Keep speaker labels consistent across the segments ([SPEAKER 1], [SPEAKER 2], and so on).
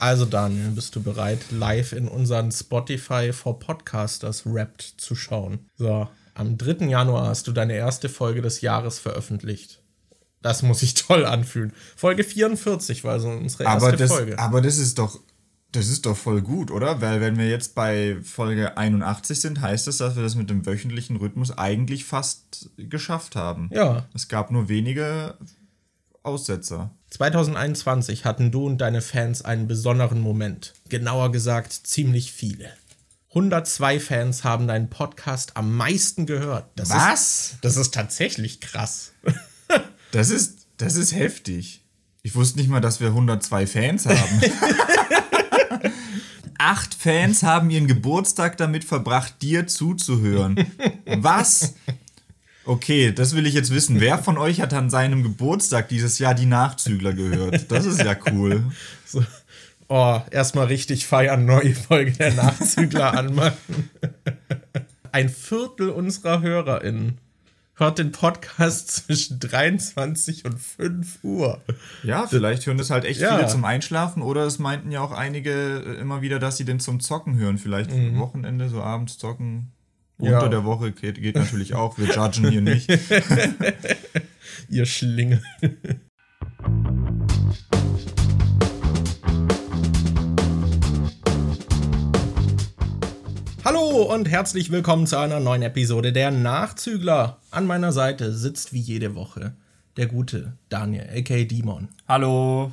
[SPEAKER 1] Also Daniel, bist du bereit, live in unseren Spotify for Podcasters Wrapped zu schauen? So, am 3. Januar hast du deine erste Folge des Jahres veröffentlicht. Das muss sich toll anfühlen. Folge 44 war so unsere erste
[SPEAKER 2] aber das,
[SPEAKER 1] Folge.
[SPEAKER 2] Aber das ist doch, das ist doch voll gut, oder? Weil wenn wir jetzt bei Folge 81 sind, heißt das, dass wir das mit dem wöchentlichen Rhythmus eigentlich fast geschafft haben.
[SPEAKER 1] Ja.
[SPEAKER 2] Es gab nur wenige Aussetzer.
[SPEAKER 1] 2021 hatten du und deine Fans einen besonderen Moment. Genauer gesagt, ziemlich viele. 102 Fans haben deinen Podcast am meisten gehört. Das
[SPEAKER 2] Was?
[SPEAKER 1] Ist, das ist tatsächlich krass.
[SPEAKER 2] Das ist, das ist heftig. Ich wusste nicht mal, dass wir 102 Fans haben. Acht Fans haben ihren Geburtstag damit verbracht, dir zuzuhören. Was? Okay, das will ich jetzt wissen. Wer von euch hat an seinem Geburtstag dieses Jahr die Nachzügler gehört? Das ist ja cool.
[SPEAKER 1] So. Oh, erstmal richtig feiern, neue Folge der Nachzügler anmachen. Ein Viertel unserer HörerInnen hört den Podcast zwischen 23 und 5 Uhr.
[SPEAKER 2] Ja, vielleicht hören das halt echt
[SPEAKER 1] Ja.
[SPEAKER 2] viele zum Einschlafen oder es meinten ja auch einige äh, immer wieder, dass sie den zum Zocken hören. Vielleicht Wochenende, so abends zocken.
[SPEAKER 1] Ja.
[SPEAKER 2] Unter der Woche geht, geht natürlich auch. Wir judgen hier nicht.
[SPEAKER 1] Ihr Schlingel. Hallo und herzlich willkommen zu einer neuen Episode der Nachzügler. An meiner Seite sitzt wie jede Woche der gute Daniel, aka Dimon.
[SPEAKER 2] Hallo.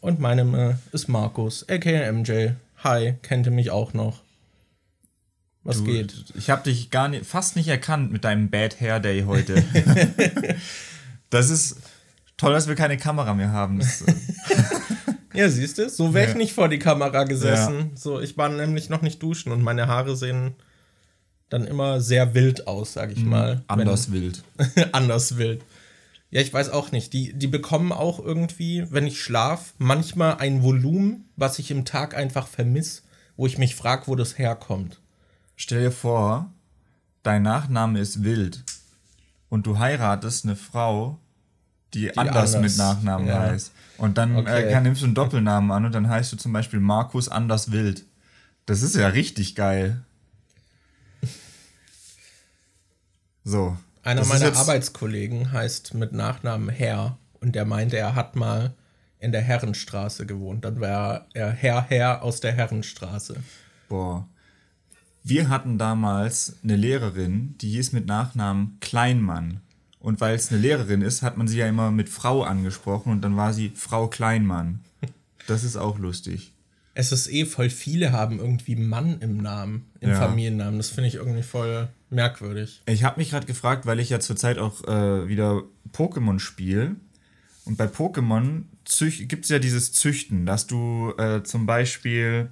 [SPEAKER 1] Und meine Name ist Markus, aka MJ. Hi, kennt ihr mich auch noch? Was
[SPEAKER 2] Du,
[SPEAKER 1] geht?
[SPEAKER 2] Ich habe dich gar nicht, fast nicht erkannt mit deinem Bad Hair Day heute. das ist toll, dass wir keine Kamera mehr haben. Äh,
[SPEAKER 1] Ja, siehst du, so wäre ich
[SPEAKER 2] Ja.
[SPEAKER 1] nicht vor die Kamera gesessen. So, ich war nämlich noch nicht duschen und meine Haare sehen dann immer sehr wild aus, sag ich mal.
[SPEAKER 2] Mhm. anders wild.
[SPEAKER 1] Wenn, anders wild. Ja, ich weiß auch nicht. Die, die bekommen auch irgendwie, wenn ich schlaf, manchmal ein Volumen, was ich im Tag einfach vermiss, wo ich mich frage, wo das herkommt.
[SPEAKER 2] Stell dir vor, dein Nachname ist wild und du heiratest eine Frau, die, anders,
[SPEAKER 1] anders,
[SPEAKER 2] mit Nachnamen
[SPEAKER 1] ja.
[SPEAKER 2] heißt. Und dann
[SPEAKER 1] Okay.
[SPEAKER 2] äh, nimmst du einen Doppelnamen an und dann heißt du zum Beispiel Markus Anders Wild. Das ist ja richtig geil. So.
[SPEAKER 1] Einer meiner Arbeitskollegen heißt mit Nachnamen Herr und der meinte, er hat mal in der Herrenstraße gewohnt. Dann wäre er Herr Herr aus der Herrenstraße.
[SPEAKER 2] Boah. Wir hatten damals eine Lehrerin, die hieß mit Nachnamen Kleinmann. Und weil es eine Lehrerin ist, hat man sie ja immer mit Frau angesprochen und dann war sie Frau Kleinmann. Das ist auch lustig.
[SPEAKER 1] Es ist eh voll viele haben irgendwie Mann im Namen, im
[SPEAKER 2] Ja.
[SPEAKER 1] Familiennamen. Das finde ich irgendwie voll merkwürdig.
[SPEAKER 2] Ich habe mich gerade gefragt, weil ich ja zurzeit auch äh, wieder Pokémon spiele. Und bei Pokémon gibt es ja dieses Züchten, dass du äh, zum Beispiel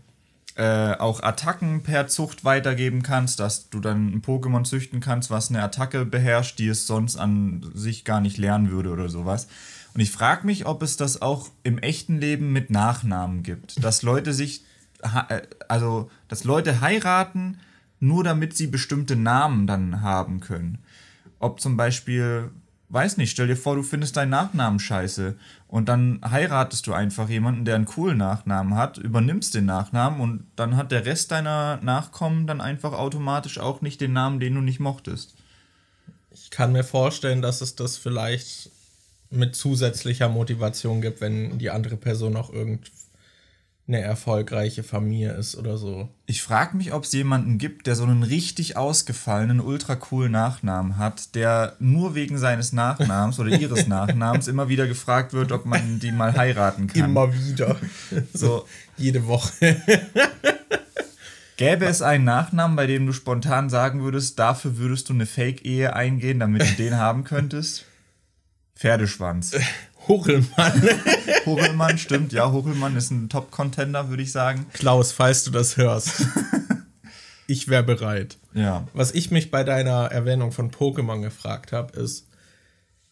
[SPEAKER 2] äh, auch Attacken per Zucht weitergeben kannst, dass du dann ein Pokémon züchten kannst, was eine Attacke beherrscht, die es sonst an sich gar nicht lernen würde oder sowas. Und ich frage mich, ob es das auch im echten Leben mit Nachnamen gibt. Dass Leute sich, äh, also, dass Leute heiraten, nur damit sie bestimmte Namen dann haben können. Ob zum Beispiel, weiß nicht, stell dir vor, du findest deinen Nachnamen scheiße und dann heiratest du einfach jemanden, der einen coolen Nachnamen hat, übernimmst den Nachnamen und dann hat der Rest deiner Nachkommen dann einfach automatisch auch nicht den Namen, den du nicht mochtest.
[SPEAKER 1] Ich kann mir vorstellen, dass es das vielleicht mit zusätzlicher Motivation gibt, wenn die andere Person auch irgendeine erfolgreiche Familie ist oder so.
[SPEAKER 2] Ich frage mich, ob es jemanden gibt, der so einen richtig ausgefallenen, ultra coolen Nachnamen hat, der nur wegen seines Nachnamens oder ihres Nachnamens immer wieder gefragt wird, ob man die mal heiraten kann.
[SPEAKER 1] Immer wieder.
[SPEAKER 2] So,
[SPEAKER 1] Jede Woche.
[SPEAKER 2] Gäbe es einen Nachnamen, bei dem du spontan sagen würdest, dafür würdest du eine Fake-Ehe eingehen, damit du den haben könntest? Pferdeschwanz.
[SPEAKER 1] Huchelmann.
[SPEAKER 2] Hochelmann, stimmt, ja, Hochelmann ist ein Top-Contender, würde ich sagen.
[SPEAKER 1] Klaus, falls du das hörst. Ich wäre bereit.
[SPEAKER 2] Ja.
[SPEAKER 1] Was ich mich bei deiner Erwähnung von Pokémon gefragt habe, ist,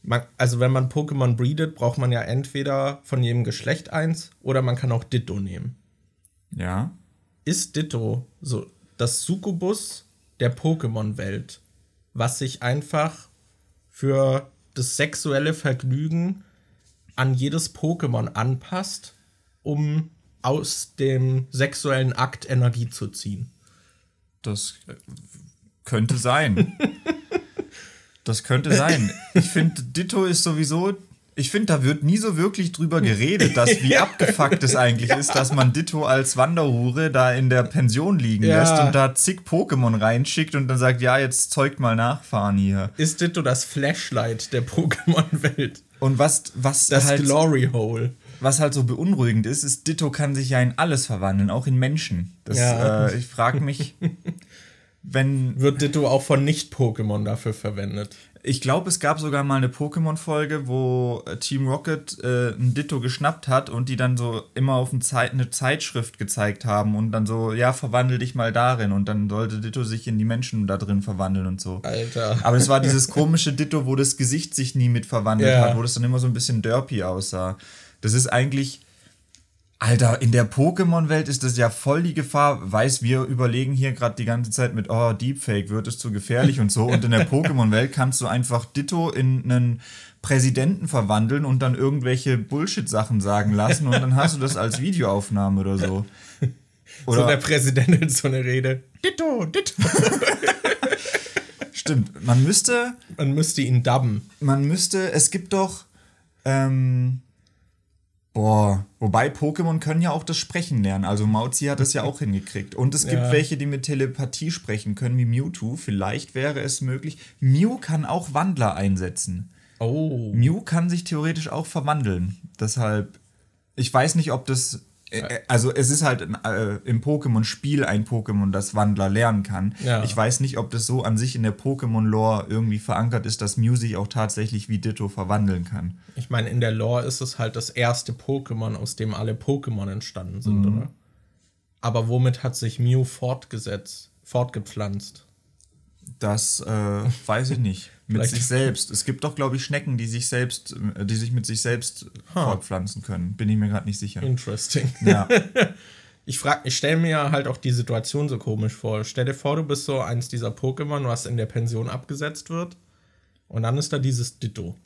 [SPEAKER 1] man, also wenn man Pokémon breedet, braucht man ja entweder von jedem Geschlecht eins oder man kann auch Ditto nehmen.
[SPEAKER 2] Ja.
[SPEAKER 1] Ist Ditto so das Succubus der Pokémon-Welt, was sich einfach für das sexuelle Vergnügen an jedes Pokémon anpasst, um aus dem sexuellen Akt Energie zu ziehen.
[SPEAKER 2] Das könnte sein. das könnte sein. Ich finde, Ditto ist sowieso. Ich finde, da wird nie so wirklich drüber geredet, dass wie abgefuckt es eigentlich ist, dass man Ditto als Wanderhure da in der Pension liegen
[SPEAKER 1] Ja.
[SPEAKER 2] lässt und da zig Pokémon reinschickt und dann sagt, ja, jetzt zeugt mal nachfahren hier.
[SPEAKER 1] Ist Ditto das Flashlight der Pokémon-Welt?
[SPEAKER 2] Und was, was
[SPEAKER 1] Das
[SPEAKER 2] halt,
[SPEAKER 1] Glory Hole.
[SPEAKER 2] was halt so beunruhigend ist, ist, Ditto kann sich ja in alles verwandeln, auch in Menschen. Das,
[SPEAKER 1] Ja.
[SPEAKER 2] äh, ich frage mich, wenn
[SPEAKER 1] Wird Ditto auch von Nicht-Pokémon dafür verwendet?
[SPEAKER 2] Ich glaube, es gab sogar mal eine Pokémon-Folge, wo äh, Team Rocket äh, ein Ditto geschnappt hat und die dann so immer auf ein Zeit, eine Zeitschrift gezeigt haben und dann so, ja, verwandel dich mal darin und dann sollte Ditto sich in die Menschen da drin verwandeln und so.
[SPEAKER 1] Alter.
[SPEAKER 2] Aber es war dieses komische Ditto, wo das Gesicht sich nie mit verwandelt
[SPEAKER 1] Ja.
[SPEAKER 2] hat, wo das dann immer so ein bisschen derpy aussah. Das ist eigentlich. Alter, in der Pokémon-Welt ist das ja voll die Gefahr. Weiß, wir überlegen hier gerade die ganze Zeit mit, oh, Deepfake, wird es zu gefährlich und so. Und in der Pokémon-Welt kannst du einfach Ditto in einen Präsidenten verwandeln und dann irgendwelche Bullshit-Sachen sagen lassen und dann hast du das als Videoaufnahme oder so.
[SPEAKER 1] so der Präsident in so eine Rede. Ditto, Ditto.
[SPEAKER 2] stimmt, man müsste,
[SPEAKER 1] Man müsste ihn dubben.
[SPEAKER 2] man müsste, es gibt doch, ähm, boah, wobei Pokémon können ja auch das Sprechen lernen. Also Mauzi hat das ja auch hingekriegt. Und es gibt
[SPEAKER 1] Ja.
[SPEAKER 2] welche, die mit Telepathie sprechen können, wie Mewtwo. Vielleicht wäre es möglich. Mew kann auch Wandler einsetzen.
[SPEAKER 1] Oh.
[SPEAKER 2] Mew kann sich theoretisch auch verwandeln. Deshalb, ich weiß nicht, ob das. Äh, äh, Also es ist halt äh, im Pokémon-Spiel ein Pokémon, das Wandler lernen kann.
[SPEAKER 1] Ja.
[SPEAKER 2] Ich weiß nicht, ob das so an sich in der Pokémon-Lore irgendwie verankert ist, dass Mew sich auch tatsächlich wie Ditto verwandeln kann.
[SPEAKER 1] Ich meine, in der Lore ist es halt das erste Pokémon, aus dem alle Pokémon entstanden sind,
[SPEAKER 2] Mhm.
[SPEAKER 1] oder? Aber womit hat sich Mew fortgesetzt, fortgepflanzt?
[SPEAKER 2] Das äh, weiß ich nicht. Mit
[SPEAKER 1] Vielleicht-
[SPEAKER 2] sich selbst. Es gibt doch, glaube ich, Schnecken, die sich selbst, äh, die sich mit sich selbst fortpflanzen können. Bin ich mir gerade nicht sicher.
[SPEAKER 1] Interesting.
[SPEAKER 2] Ja.
[SPEAKER 1] Ich ich stelle mir ja halt auch die Situation so komisch vor. Stell dir vor, du bist so eins dieser Pokémon, was in der Pension abgesetzt wird. Und dann ist da dieses Ditto.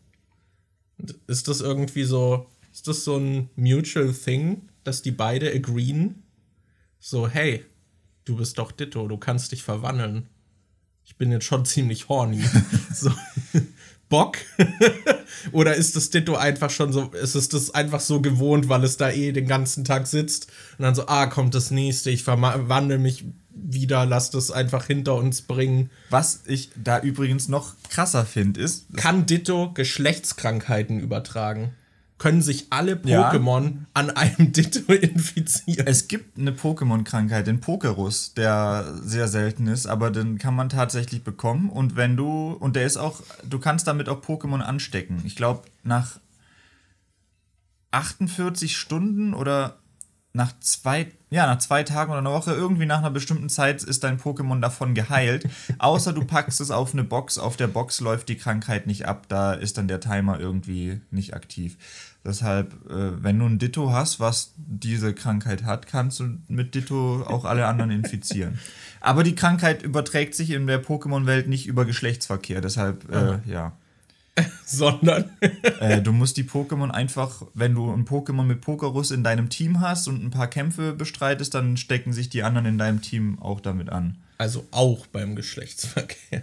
[SPEAKER 1] Ist das irgendwie so, ist das so ein mutual thing, dass die beide agreeen? So, hey, du bist doch Ditto, du kannst dich verwandeln. Ich bin jetzt schon ziemlich horny. so, Bock? Oder ist das Ditto einfach schon so, ist es das einfach so gewohnt, weil es da eh den ganzen Tag sitzt und dann so, ah, kommt das nächste, ich verwandle mich wieder, lass das einfach hinter uns bringen.
[SPEAKER 2] Was ich da übrigens noch krasser finde, ist,
[SPEAKER 1] Kann Ditto Geschlechtskrankheiten übertragen? Können sich alle
[SPEAKER 2] Ja.
[SPEAKER 1] Pokémon an einem Ditto infizieren?
[SPEAKER 2] es gibt eine Pokémon-Krankheit, den Pokerus, der sehr selten ist, aber den kann man tatsächlich bekommen. Und wenn du, und der ist auch, du kannst damit auch Pokémon anstecken. Ich glaube, nach 48 Stunden oder nach zwei, ja, nach zwei Tagen oder einer Woche, irgendwie nach einer bestimmten Zeit ist dein Pokémon davon geheilt. Außer du packst es auf eine Box, auf der Box läuft die Krankheit nicht ab, da ist dann der Timer irgendwie nicht aktiv. Deshalb, äh, wenn du ein Ditto hast, was diese Krankheit hat, kannst du mit Ditto auch alle anderen infizieren. Aber die Krankheit überträgt sich in der Pokémon-Welt nicht über Geschlechtsverkehr, deshalb, äh, ja.
[SPEAKER 1] Sondern
[SPEAKER 2] Äh, du musst die Pokémon einfach, wenn du ein Pokémon mit Pokerus in deinem Team hast und ein paar Kämpfe bestreitest, dann stecken sich die anderen in deinem Team auch damit an.
[SPEAKER 1] also auch beim Geschlechtsverkehr.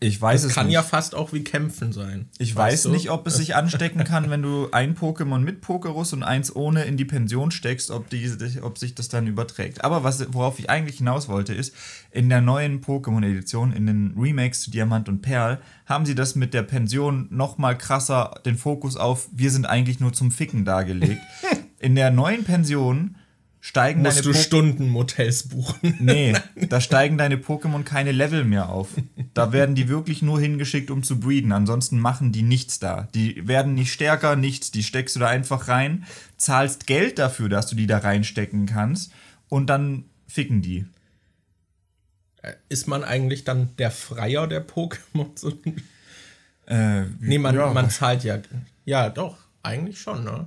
[SPEAKER 2] Ich weiß es
[SPEAKER 1] Kann
[SPEAKER 2] nicht.
[SPEAKER 1] ja fast auch wie Kämpfen sein.
[SPEAKER 2] ich weiß
[SPEAKER 1] du?
[SPEAKER 2] nicht, ob es sich anstecken kann, wenn du ein Pokémon mit Pokerus und eins ohne in die Pension steckst, ob, die, ob sich das dann überträgt. Aber was, worauf ich eigentlich hinaus wollte, ist, in der neuen Pokémon-Edition, in den Remakes zu Diamant und Perl, haben sie das mit der Pension noch mal krasser den Fokus auf, wir sind eigentlich nur zum Ficken dargelegt. in der neuen Pension steigen
[SPEAKER 1] Musst
[SPEAKER 2] deine
[SPEAKER 1] du
[SPEAKER 2] Po-
[SPEAKER 1] Stundenmotels buchen.
[SPEAKER 2] Nee, da steigen deine Pokémon keine Level mehr auf. Da werden die wirklich nur hingeschickt, um zu breeden. Ansonsten machen die nichts da. Die werden nicht stärker, nichts. Die steckst du da einfach rein, zahlst Geld dafür, dass du die da reinstecken kannst und dann ficken die.
[SPEAKER 1] Ist man eigentlich dann der Freier der Pokémon?
[SPEAKER 2] Äh,
[SPEAKER 1] Nee, man,
[SPEAKER 2] ja.
[SPEAKER 1] man zahlt ja. Ja, doch, eigentlich schon, ne?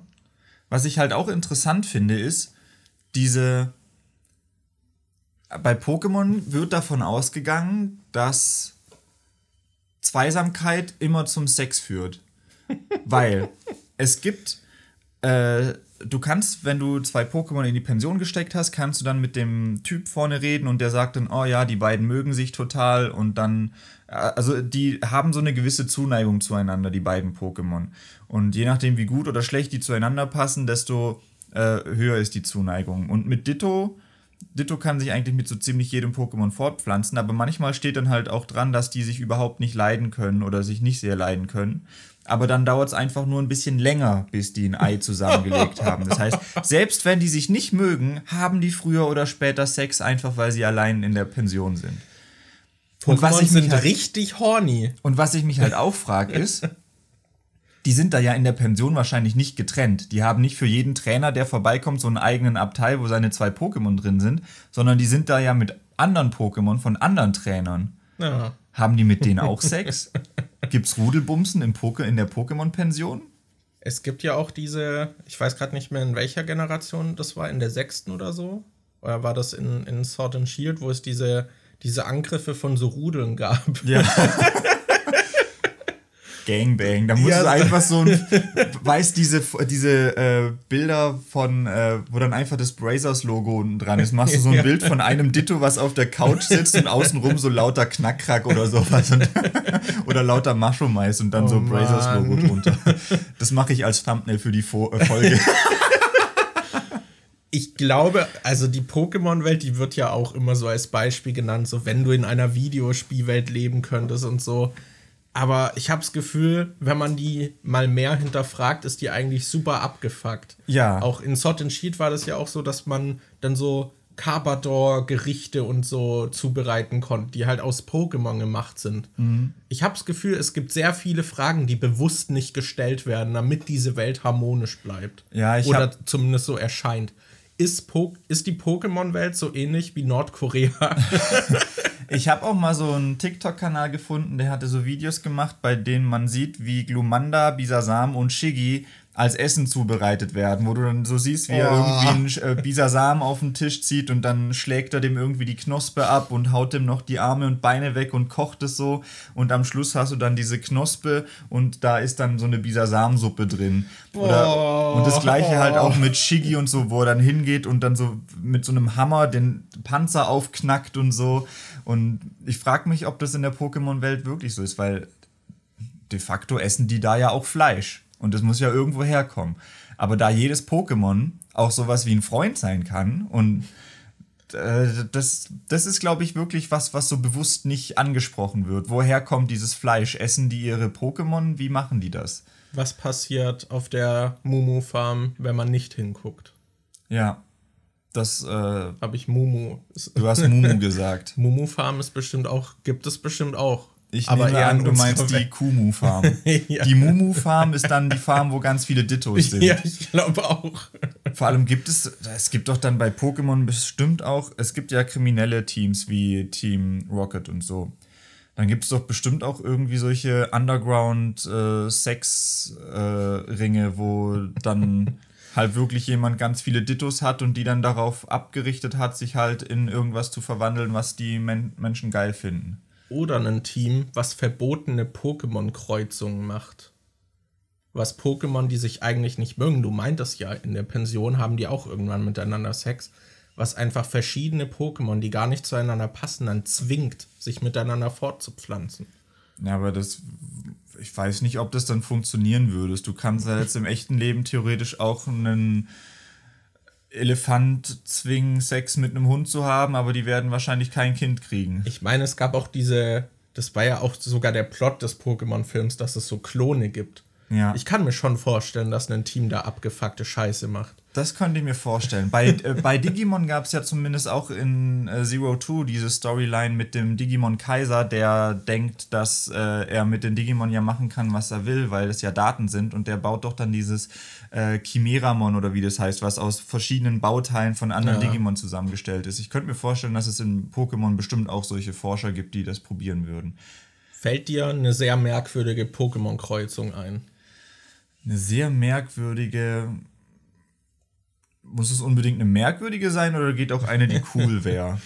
[SPEAKER 2] Was ich halt auch interessant finde, ist, diese. Bei Pokémon wird davon ausgegangen, dass Zweisamkeit immer zum Sex führt. Weil es gibt äh, du kannst, wenn du zwei Pokémon in die Pension gesteckt hast, kannst du dann mit dem Typ vorne reden und der sagt dann, oh ja, die beiden mögen sich total und dann, äh, also die haben so eine gewisse Zuneigung zueinander, die beiden Pokémon. Und je nachdem, wie gut oder schlecht die zueinander passen, desto äh, höher ist die Zuneigung. Und mit Ditto, Ditto kann sich eigentlich mit so ziemlich jedem Pokémon fortpflanzen, aber manchmal steht dann halt auch dran, dass die sich überhaupt nicht leiden können oder sich nicht sehr leiden können aber dann dauert es einfach nur ein bisschen länger, bis die ein Ei zusammengelegt haben. Das heißt, selbst wenn die sich nicht mögen, haben die früher oder später Sex, einfach weil sie allein in der Pension sind.
[SPEAKER 1] Und was ich sind halt, richtig horny.
[SPEAKER 2] Und was ich mich halt auch frage ist, die sind da ja in der Pension wahrscheinlich nicht getrennt. Die haben nicht für jeden Trainer, der vorbeikommt, so einen eigenen Abteil, wo seine zwei Pokémon drin sind, sondern die sind da ja mit anderen Pokémon von anderen Trainern. Ja. Haben die mit denen auch Sex? Gibt's Rudelbumsen im Poke in der Pokémon-Pension?
[SPEAKER 1] Es gibt ja auch diese, ich weiß gerade nicht mehr in welcher Generation das war, in der sechsten oder so. Oder war das in, in Sword and Shield, wo es diese, diese Angriffe von so Rudeln gab? Ja.
[SPEAKER 2] Gangbang. Da muss ja. einfach so ein, weiß diese, diese äh, Bilder von, äh, wo dann einfach das Brazers-Logo dran ist. Machst du so ein ja. Bild von einem Ditto, was auf der Couch sitzt und außenrum so lauter Knackrack oder sowas. Und, oder lauter Mushroom-Mais und dann oh so Brazers-Logo drunter. Das mache ich als Thumbnail für die Fo äh, Folge.
[SPEAKER 1] ich glaube, also die Pokémon-Welt, die wird ja auch immer so als Beispiel genannt, so wenn du in einer Videospielwelt leben könntest und so. Aber ich habe das Gefühl, wenn man die mal mehr hinterfragt, ist die eigentlich super abgefuckt. Ja. Auch in Sot and Sheet war das ja auch so, dass man dann so Carpador-Gerichte und so zubereiten konnte, die halt aus Pokémon gemacht sind. Mhm. Ich habe das Gefühl, es gibt sehr viele Fragen, die bewusst nicht gestellt werden, damit diese Welt harmonisch bleibt. Ja, ich Oder zumindest so erscheint. Ist, po ist die Pokémon-Welt so ähnlich wie Nordkorea?
[SPEAKER 2] Ich habe auch mal so einen TikTok-Kanal gefunden, der hatte so Videos gemacht, bei denen man sieht, wie Glumanda, Bisasam und Shiggy als Essen zubereitet werden, wo du dann so siehst, wie oh. er irgendwie einen äh, Bisasam auf den Tisch zieht und dann schlägt er dem irgendwie die Knospe ab und haut dem noch die Arme und Beine weg und kocht es so und am Schluss hast du dann diese Knospe und da ist dann so eine Bisasamsuppe drin. Oder, oh. Und das gleiche halt auch mit Shiggy und so, wo er dann hingeht und dann so mit so einem Hammer den Panzer aufknackt und so. Und ich frage mich, ob das in der Pokémon-Welt wirklich so ist, weil de facto essen die da ja auch Fleisch. Und das muss ja irgendwo herkommen. Aber da jedes Pokémon auch sowas wie ein Freund sein kann und äh, das, das ist, glaube ich, wirklich was, was so bewusst nicht angesprochen wird. Woher kommt dieses Fleisch? Essen die ihre Pokémon? Wie machen die das?
[SPEAKER 1] Was passiert auf der Mumu-Farm, wenn man nicht hinguckt?
[SPEAKER 2] Ja. Das äh,
[SPEAKER 1] habe ich Mumu.
[SPEAKER 2] Du hast Mumu gesagt.
[SPEAKER 1] Mumu Farm ist bestimmt auch, gibt es bestimmt auch.
[SPEAKER 2] Ich aber nehme an, du meinst die Kumu Farm. ja. Die Mumu Farm ist dann die Farm, wo ganz viele Dittos sind.
[SPEAKER 1] Ja, ich glaube auch.
[SPEAKER 2] Vor allem gibt es, es gibt doch dann bei Pokémon bestimmt auch, es gibt ja kriminelle Teams wie Team Rocket und so. Dann gibt es doch bestimmt auch irgendwie solche Underground-Sex-Ringe, äh, wo dann halt wirklich jemand ganz viele Dittos hat und die dann darauf abgerichtet hat, sich halt in irgendwas zu verwandeln, was die Men Menschen geil finden.
[SPEAKER 1] Oder ein Team, was verbotene Pokémon-Kreuzungen macht. Was Pokémon, die sich eigentlich nicht mögen, du meintest ja, in der Pension haben die auch irgendwann miteinander Sex, was einfach verschiedene Pokémon, die gar nicht zueinander passen, dann zwingt, sich miteinander fortzupflanzen.
[SPEAKER 2] Ja, aber das ich weiß nicht, ob das dann funktionieren würde. Du kannst ja jetzt im echten Leben theoretisch auch einen Elefant zwingen, Sex mit einem Hund zu haben, aber die werden wahrscheinlich kein Kind kriegen.
[SPEAKER 1] Ich meine, es gab auch diese, das war ja auch sogar der Plot des Pokémon-Films, dass es so Klone gibt. Ja. Ich kann mir schon vorstellen, dass ein Team da abgefuckte Scheiße macht.
[SPEAKER 2] Das könnte ich mir vorstellen. Bei, äh, bei Digimon gab es ja zumindest auch in äh, Zero Two diese Storyline mit dem Digimon Kaiser, der denkt, dass äh, er mit den Digimon ja machen kann, was er will, weil es ja Daten sind. Und der baut doch dann dieses äh, Chimeramon oder wie das heißt, was aus verschiedenen Bauteilen von anderen ja. Digimon zusammengestellt ist. Ich könnte mir vorstellen, dass es in Pokémon bestimmt auch solche Forscher gibt, die das probieren würden.
[SPEAKER 1] Fällt dir eine sehr merkwürdige Pokémon-Kreuzung ein?
[SPEAKER 2] Eine sehr merkwürdige muss es unbedingt eine merkwürdige sein oder geht auch eine, die cool wäre?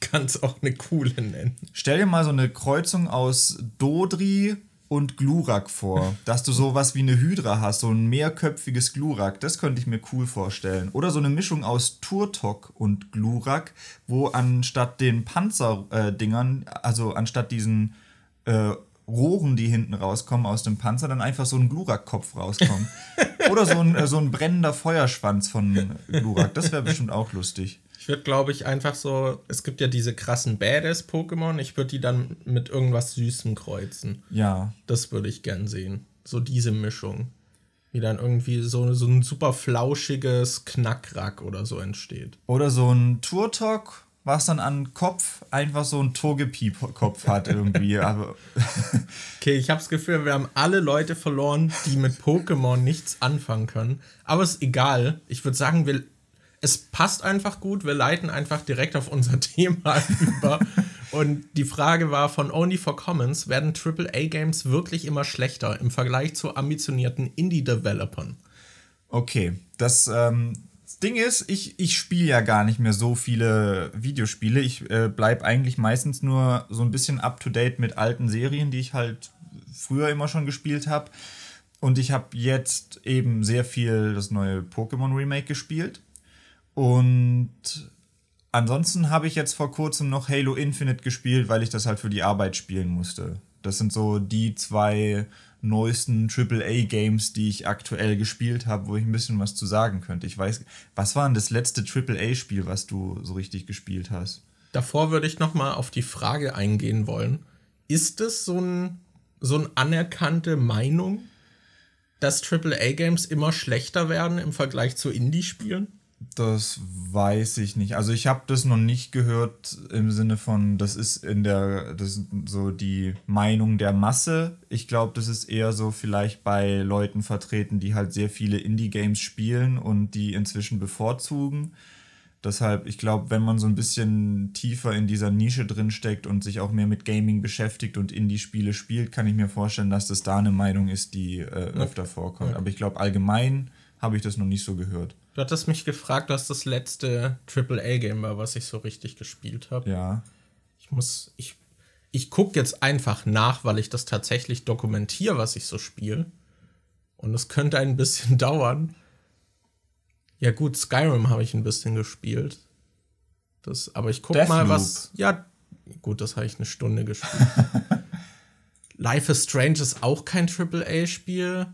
[SPEAKER 1] Kannst auch eine coole nennen.
[SPEAKER 2] Stell dir mal so eine Kreuzung aus Dodri und Glurak vor. Dass du sowas wie eine Hydra hast, so ein mehrköpfiges Glurak, das könnte ich mir cool vorstellen. Oder so eine Mischung aus Turtok und Glurak, wo anstatt den Panzerdingern, äh, also anstatt diesen äh, Rohren, die hinten rauskommen aus dem Panzer, dann einfach so ein Glurak-Kopf rauskommt. Oder so ein, äh, so ein brennender Feuerschwanz von Glurak. Das wäre bestimmt auch lustig.
[SPEAKER 1] Ich würde, glaube ich, einfach so, es gibt ja diese krassen Badass-Pokémon, ich würde die dann mit irgendwas Süßem kreuzen.
[SPEAKER 2] Ja.
[SPEAKER 1] Das würde ich gern sehen. So diese Mischung. Wie dann irgendwie so, so ein super flauschiges Knackrack oder so entsteht.
[SPEAKER 2] Oder so ein Turtok was dann an Kopf einfach so ein Togepi-Kopf hat irgendwie. Aber
[SPEAKER 1] okay, ich habe das Gefühl, wir haben alle Leute verloren, die mit Pokémon nichts anfangen können. Aber ist egal. Ich würde sagen, wir, es passt einfach gut. Wir leiten einfach direkt auf unser Thema über. Und die Frage war von Only for Commons, werden AAA-Games wirklich immer schlechter im Vergleich zu ambitionierten Indie-Developern?
[SPEAKER 2] Okay, das ähm, Ding ist, ich, ich spiele ja gar nicht mehr so viele Videospiele. Ich äh, bleibe eigentlich meistens nur so ein bisschen up-to-date mit alten Serien, die ich halt früher immer schon gespielt habe. Und ich habe jetzt eben sehr viel das neue Pokémon Remake gespielt. Und ansonsten habe ich jetzt vor kurzem noch Halo Infinite gespielt, weil ich das halt für die Arbeit spielen musste. Das sind so die zwei neuesten AAA-Games, die ich aktuell gespielt habe, wo ich ein bisschen was zu sagen könnte. Ich weiß, was war denn das letzte AAA-Spiel, was du so richtig gespielt hast?
[SPEAKER 1] Davor würde ich noch mal auf die Frage eingehen wollen. Ist es so, ein, so eine anerkannte Meinung, dass AAA-Games immer schlechter werden im Vergleich zu Indie-Spielen?
[SPEAKER 2] Das weiß ich nicht. Also ich habe das noch nicht gehört im Sinne von, das ist in der, das ist so die Meinung der Masse. Ich glaube, das ist eher so vielleicht bei Leuten vertreten, die halt sehr viele Indie-Games spielen und die inzwischen bevorzugen. Deshalb, ich glaube, wenn man so ein bisschen tiefer in dieser Nische drin steckt und sich auch mehr mit Gaming beschäftigt und Indie-Spiele spielt, kann ich mir vorstellen, dass das da eine Meinung ist, die äh, öfter vorkommt. Aber ich glaube, allgemein habe ich das noch nicht so gehört.
[SPEAKER 1] Du hattest mich gefragt, was das letzte AAA-Game war, was ich so richtig gespielt habe.
[SPEAKER 2] Ja.
[SPEAKER 1] Ich muss, ich, ich gucke jetzt einfach nach, weil ich das tatsächlich dokumentiere, was ich so spiele. Und es könnte ein bisschen dauern. Ja, gut, Skyrim habe ich ein bisschen gespielt. Das, aber ich gucke mal, was. Ja, gut, das habe ich eine Stunde gespielt. Life is Strange ist auch kein AAA-Spiel.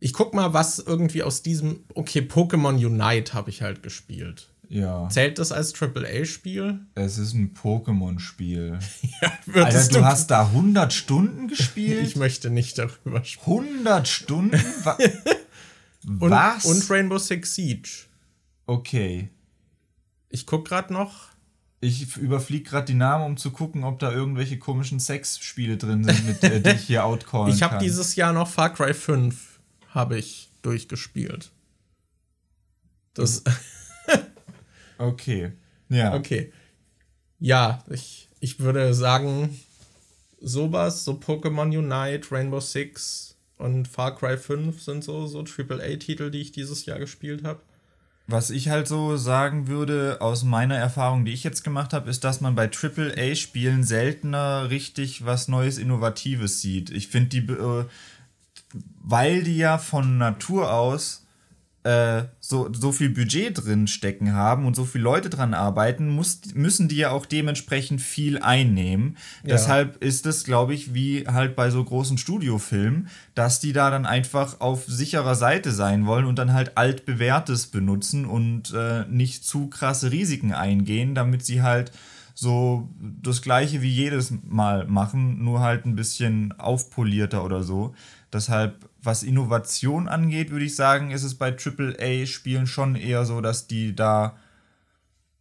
[SPEAKER 1] Ich guck mal, was irgendwie aus diesem. Okay, Pokémon Unite habe ich halt gespielt.
[SPEAKER 2] Ja.
[SPEAKER 1] Zählt das als AAA-Spiel?
[SPEAKER 2] Es ist ein Pokémon-Spiel. ja, Alter, du, du hast da 100 Stunden gespielt?
[SPEAKER 1] ich möchte nicht darüber
[SPEAKER 2] sprechen. 100 Stunden?
[SPEAKER 1] und, was? Und Rainbow Six Siege.
[SPEAKER 2] Okay.
[SPEAKER 1] Ich guck gerade noch.
[SPEAKER 2] Ich überfliege gerade die Namen, um zu gucken, ob da irgendwelche komischen Sex-Spiele drin sind, mit äh, die ich hier outcallen
[SPEAKER 1] Ich habe dieses Jahr noch Far Cry 5 habe ich durchgespielt. Das.
[SPEAKER 2] okay. Ja.
[SPEAKER 1] Okay. Ja, ich, ich würde sagen, sowas, so Pokémon Unite, Rainbow Six und Far Cry 5 sind so, so AAA-Titel, die ich dieses Jahr gespielt habe.
[SPEAKER 2] Was ich halt so sagen würde, aus meiner Erfahrung, die ich jetzt gemacht habe, ist, dass man bei AAA-Spielen seltener richtig was Neues, Innovatives sieht. Ich finde, die äh, weil die ja von Natur aus äh, so, so viel Budget drin stecken haben und so viele Leute dran arbeiten, muss, müssen die ja auch dementsprechend viel einnehmen. Ja. Deshalb ist es, glaube ich, wie halt bei so großen Studiofilmen, dass die da dann einfach auf sicherer Seite sein wollen und dann halt altbewährtes benutzen und äh, nicht zu krasse Risiken eingehen, damit sie halt so das gleiche wie jedes Mal machen, nur halt ein bisschen aufpolierter oder so. Deshalb, was Innovation angeht, würde ich sagen, ist es bei AAA-Spielen schon eher so, dass die da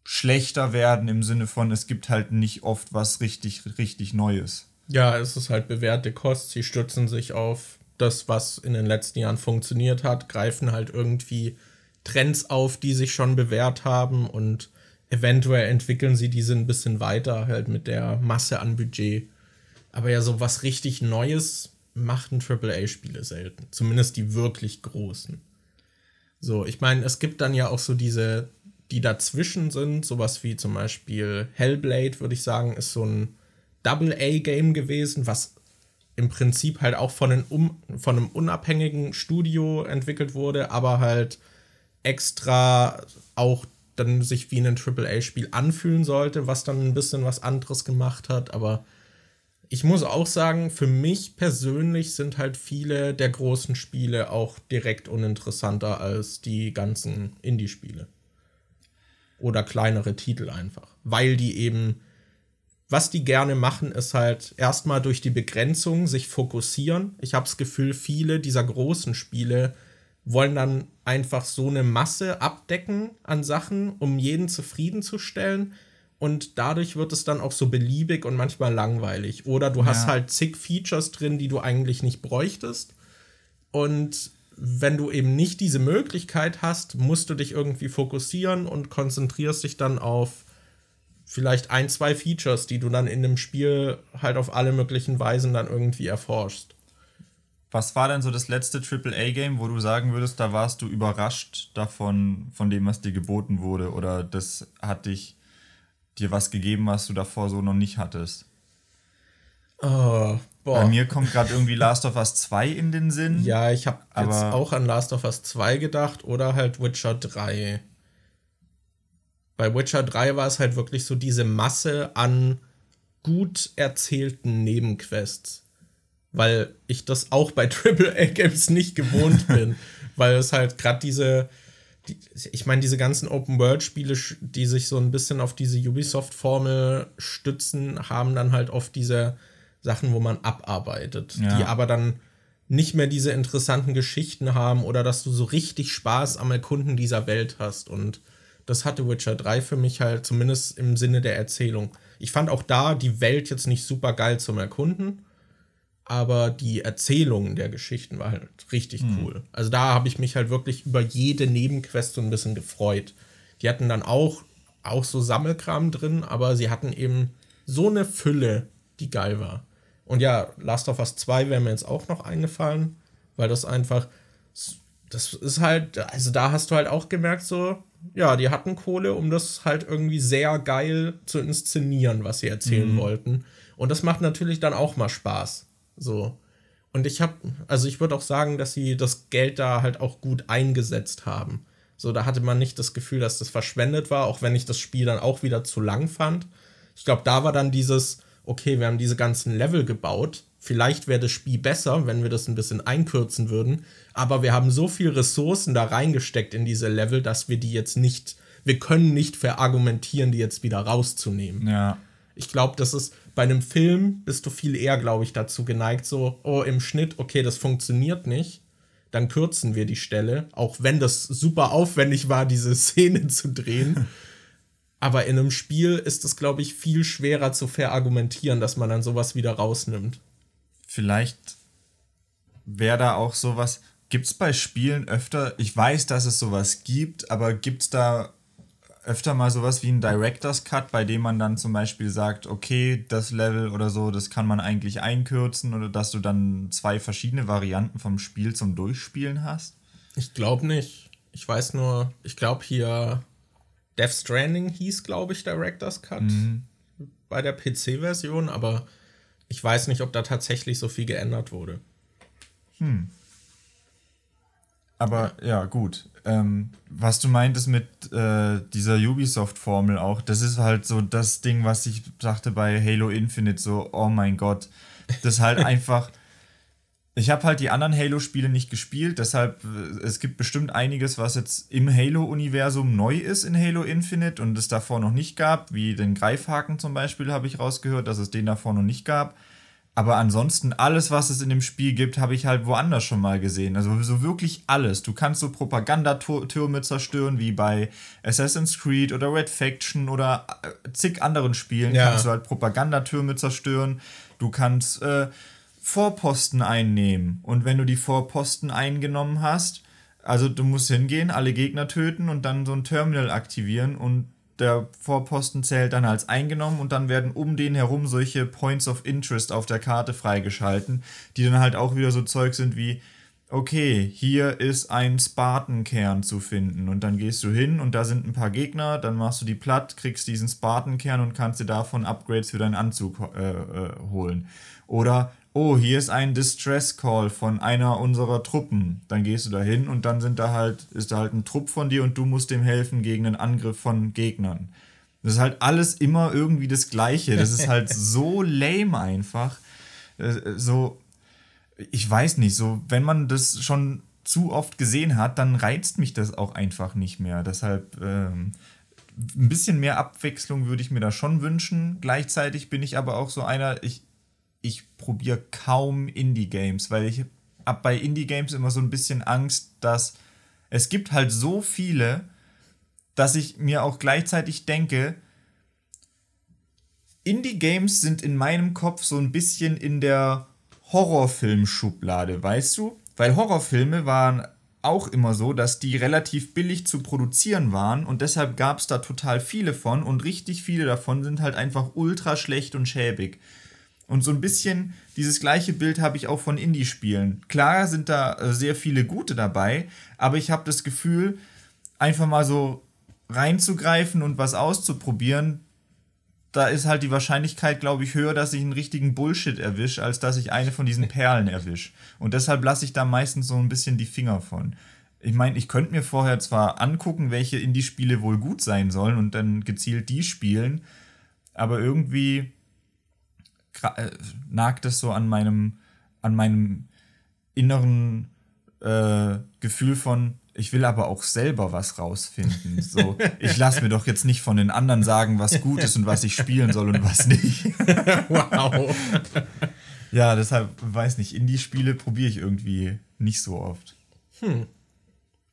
[SPEAKER 2] schlechter werden im Sinne von, es gibt halt nicht oft was richtig, richtig Neues.
[SPEAKER 1] Ja, es ist halt bewährte Kost. Sie stützen sich auf das, was in den letzten Jahren funktioniert hat, greifen halt irgendwie Trends auf, die sich schon bewährt haben und eventuell entwickeln sie diese ein bisschen weiter, halt mit der Masse an Budget. Aber ja, so was richtig Neues machten AAA-Spiele selten. Zumindest die wirklich großen. So, ich meine, es gibt dann ja auch so diese, die dazwischen sind, sowas wie zum Beispiel Hellblade, würde ich sagen, ist so ein Double-A-Game gewesen, was im Prinzip halt auch von um, von einem unabhängigen Studio entwickelt wurde, aber halt extra auch dann sich wie ein AAA-Spiel anfühlen sollte, was dann ein bisschen was anderes gemacht hat. Aber ich muss auch sagen, für mich persönlich sind halt viele der großen Spiele auch direkt uninteressanter als die ganzen Indie-Spiele. Oder kleinere Titel einfach. Weil die eben, was die gerne machen, ist halt erstmal durch die Begrenzung sich fokussieren. Ich habe das Gefühl, viele dieser großen Spiele wollen dann einfach so eine Masse abdecken an Sachen, um jeden zufriedenzustellen. Und dadurch wird es dann auch so beliebig und manchmal langweilig. Oder du ja. hast halt zig Features drin, die du eigentlich nicht bräuchtest. Und wenn du eben nicht diese Möglichkeit hast, musst du dich irgendwie fokussieren und konzentrierst dich dann auf vielleicht ein, zwei Features, die du dann in dem Spiel halt auf alle möglichen Weisen dann irgendwie erforschst.
[SPEAKER 2] Was war denn so das letzte AAA-Game, wo du sagen würdest, da warst du überrascht davon, von dem, was dir geboten wurde? Oder das hat dich dir was gegeben, was du davor so noch nicht hattest? Oh, Bei mir kommt gerade irgendwie Last of Us 2 in den Sinn.
[SPEAKER 1] Ja, ich habe jetzt auch an Last of Us 2 gedacht oder halt Witcher 3. Bei Witcher 3 war es halt wirklich so diese Masse an gut erzählten Nebenquests weil ich das auch bei AAA-Games nicht gewohnt bin, weil es halt gerade diese, die, ich meine, diese ganzen Open-World-Spiele, die sich so ein bisschen auf diese Ubisoft-Formel stützen, haben dann halt oft diese Sachen, wo man abarbeitet, ja. die aber dann nicht mehr diese interessanten Geschichten haben oder dass du so richtig Spaß am Erkunden dieser Welt hast. Und das hatte Witcher 3 für mich halt, zumindest im Sinne der Erzählung. Ich fand auch da die Welt jetzt nicht super geil zum Erkunden aber die Erzählung der Geschichten war halt richtig mhm. cool. Also da habe ich mich halt wirklich über jede Nebenquest so ein bisschen gefreut. Die hatten dann auch, auch so Sammelkram drin, aber sie hatten eben so eine Fülle, die geil war. Und ja, Last of Us 2 wäre mir jetzt auch noch eingefallen, weil das einfach, das ist halt, also da hast du halt auch gemerkt, so, ja, die hatten Kohle, um das halt irgendwie sehr geil zu inszenieren, was sie erzählen mhm. wollten. Und das macht natürlich dann auch mal Spaß. So. Und ich habe, also ich würde auch sagen, dass sie das Geld da halt auch gut eingesetzt haben. So, da hatte man nicht das Gefühl, dass das verschwendet war, auch wenn ich das Spiel dann auch wieder zu lang fand. Ich glaube, da war dann dieses, okay, wir haben diese ganzen Level gebaut. Vielleicht wäre das Spiel besser, wenn wir das ein bisschen einkürzen würden. Aber wir haben so viel Ressourcen da reingesteckt in diese Level, dass wir die jetzt nicht, wir können nicht verargumentieren, die jetzt wieder rauszunehmen. Ja. Ich glaube, das ist bei einem Film bist du viel eher, glaube ich, dazu geneigt, so, oh, im Schnitt, okay, das funktioniert nicht. Dann kürzen wir die Stelle, auch wenn das super aufwendig war, diese Szene zu drehen. Aber in einem Spiel ist es, glaube ich, viel schwerer zu verargumentieren, dass man dann sowas wieder rausnimmt.
[SPEAKER 2] Vielleicht wäre da auch sowas. Gibt es bei Spielen öfter, ich weiß, dass es sowas gibt, aber gibt es da öfter mal sowas wie ein Director's Cut, bei dem man dann zum Beispiel sagt, okay, das Level oder so, das kann man eigentlich einkürzen oder dass du dann zwei verschiedene Varianten vom Spiel zum Durchspielen hast?
[SPEAKER 1] Ich glaube nicht. Ich weiß nur, ich glaube hier Death Stranding hieß, glaube ich, Director's Cut mhm. bei der PC-Version, aber ich weiß nicht, ob da tatsächlich so viel geändert wurde. Hm.
[SPEAKER 2] Aber ja, gut. Ähm, was du meintest mit äh, dieser Ubisoft-Formel auch, das ist halt so das Ding, was ich sagte bei Halo Infinite, so, oh mein Gott. Das halt einfach. Ich habe halt die anderen Halo-Spiele nicht gespielt, deshalb, äh, es gibt bestimmt einiges, was jetzt im Halo-Universum neu ist in Halo Infinite und es davor noch nicht gab, wie den Greifhaken zum Beispiel, habe ich rausgehört, dass es den davor noch nicht gab. Aber ansonsten, alles, was es in dem Spiel gibt, habe ich halt woanders schon mal gesehen. Also so wirklich alles. Du kannst so Propagandatürme zerstören, wie bei Assassin's Creed oder Red Faction oder äh, zig anderen Spielen. Ja. Kannst du halt Propagandatürme zerstören. Du kannst äh, Vorposten einnehmen. Und wenn du die Vorposten eingenommen hast, also du musst hingehen, alle Gegner töten und dann so ein Terminal aktivieren und der Vorposten zählt dann als eingenommen und dann werden um den herum solche Points of Interest auf der Karte freigeschalten, die dann halt auch wieder so Zeug sind wie, okay, hier ist ein Spartankern zu finden und dann gehst du hin und da sind ein paar Gegner, dann machst du die platt, kriegst diesen Spartankern und kannst dir davon Upgrades für deinen Anzug äh, äh, holen. Oder oh, hier ist ein Distress Call von einer unserer Truppen. Dann gehst du da hin und dann sind da halt, ist da halt ein Trupp von dir und du musst dem helfen gegen einen Angriff von Gegnern. Das ist halt alles immer irgendwie das Gleiche. Das ist halt so lame einfach. Äh, so, ich weiß nicht, so, wenn man das schon zu oft gesehen hat, dann reizt mich das auch einfach nicht mehr. Deshalb ähm, ein bisschen mehr Abwechslung würde ich mir da schon wünschen. Gleichzeitig bin ich aber auch so einer, ich, ich probiere kaum Indie-Games, weil ich habe bei Indie-Games immer so ein bisschen Angst, dass es gibt halt so viele, dass ich mir auch gleichzeitig denke, Indie-Games sind in meinem Kopf so ein bisschen in der Horrorfilm-Schublade, weißt du? Weil Horrorfilme waren auch immer so, dass die relativ billig zu produzieren waren und deshalb gab es da total viele von und richtig viele davon sind halt einfach ultra schlecht und schäbig. Und so ein bisschen dieses gleiche Bild habe ich auch von Indie-Spielen. Klar sind da äh, sehr viele gute dabei, aber ich habe das Gefühl, einfach mal so reinzugreifen und was auszuprobieren, da ist halt die Wahrscheinlichkeit, glaube ich, höher, dass ich einen richtigen Bullshit erwische, als dass ich eine von diesen Perlen erwische. Und deshalb lasse ich da meistens so ein bisschen die Finger von. Ich meine, ich könnte mir vorher zwar angucken, welche Indie-Spiele wohl gut sein sollen und dann gezielt die spielen, aber irgendwie äh, nagt es so an meinem, an meinem inneren äh, Gefühl von, ich will aber auch selber was rausfinden. So, ich lasse mir doch jetzt nicht von den anderen sagen, was gut ist und was ich spielen soll und was nicht. wow. Ja, deshalb weiß nicht, Indie-Spiele probiere ich irgendwie nicht so oft. Hm.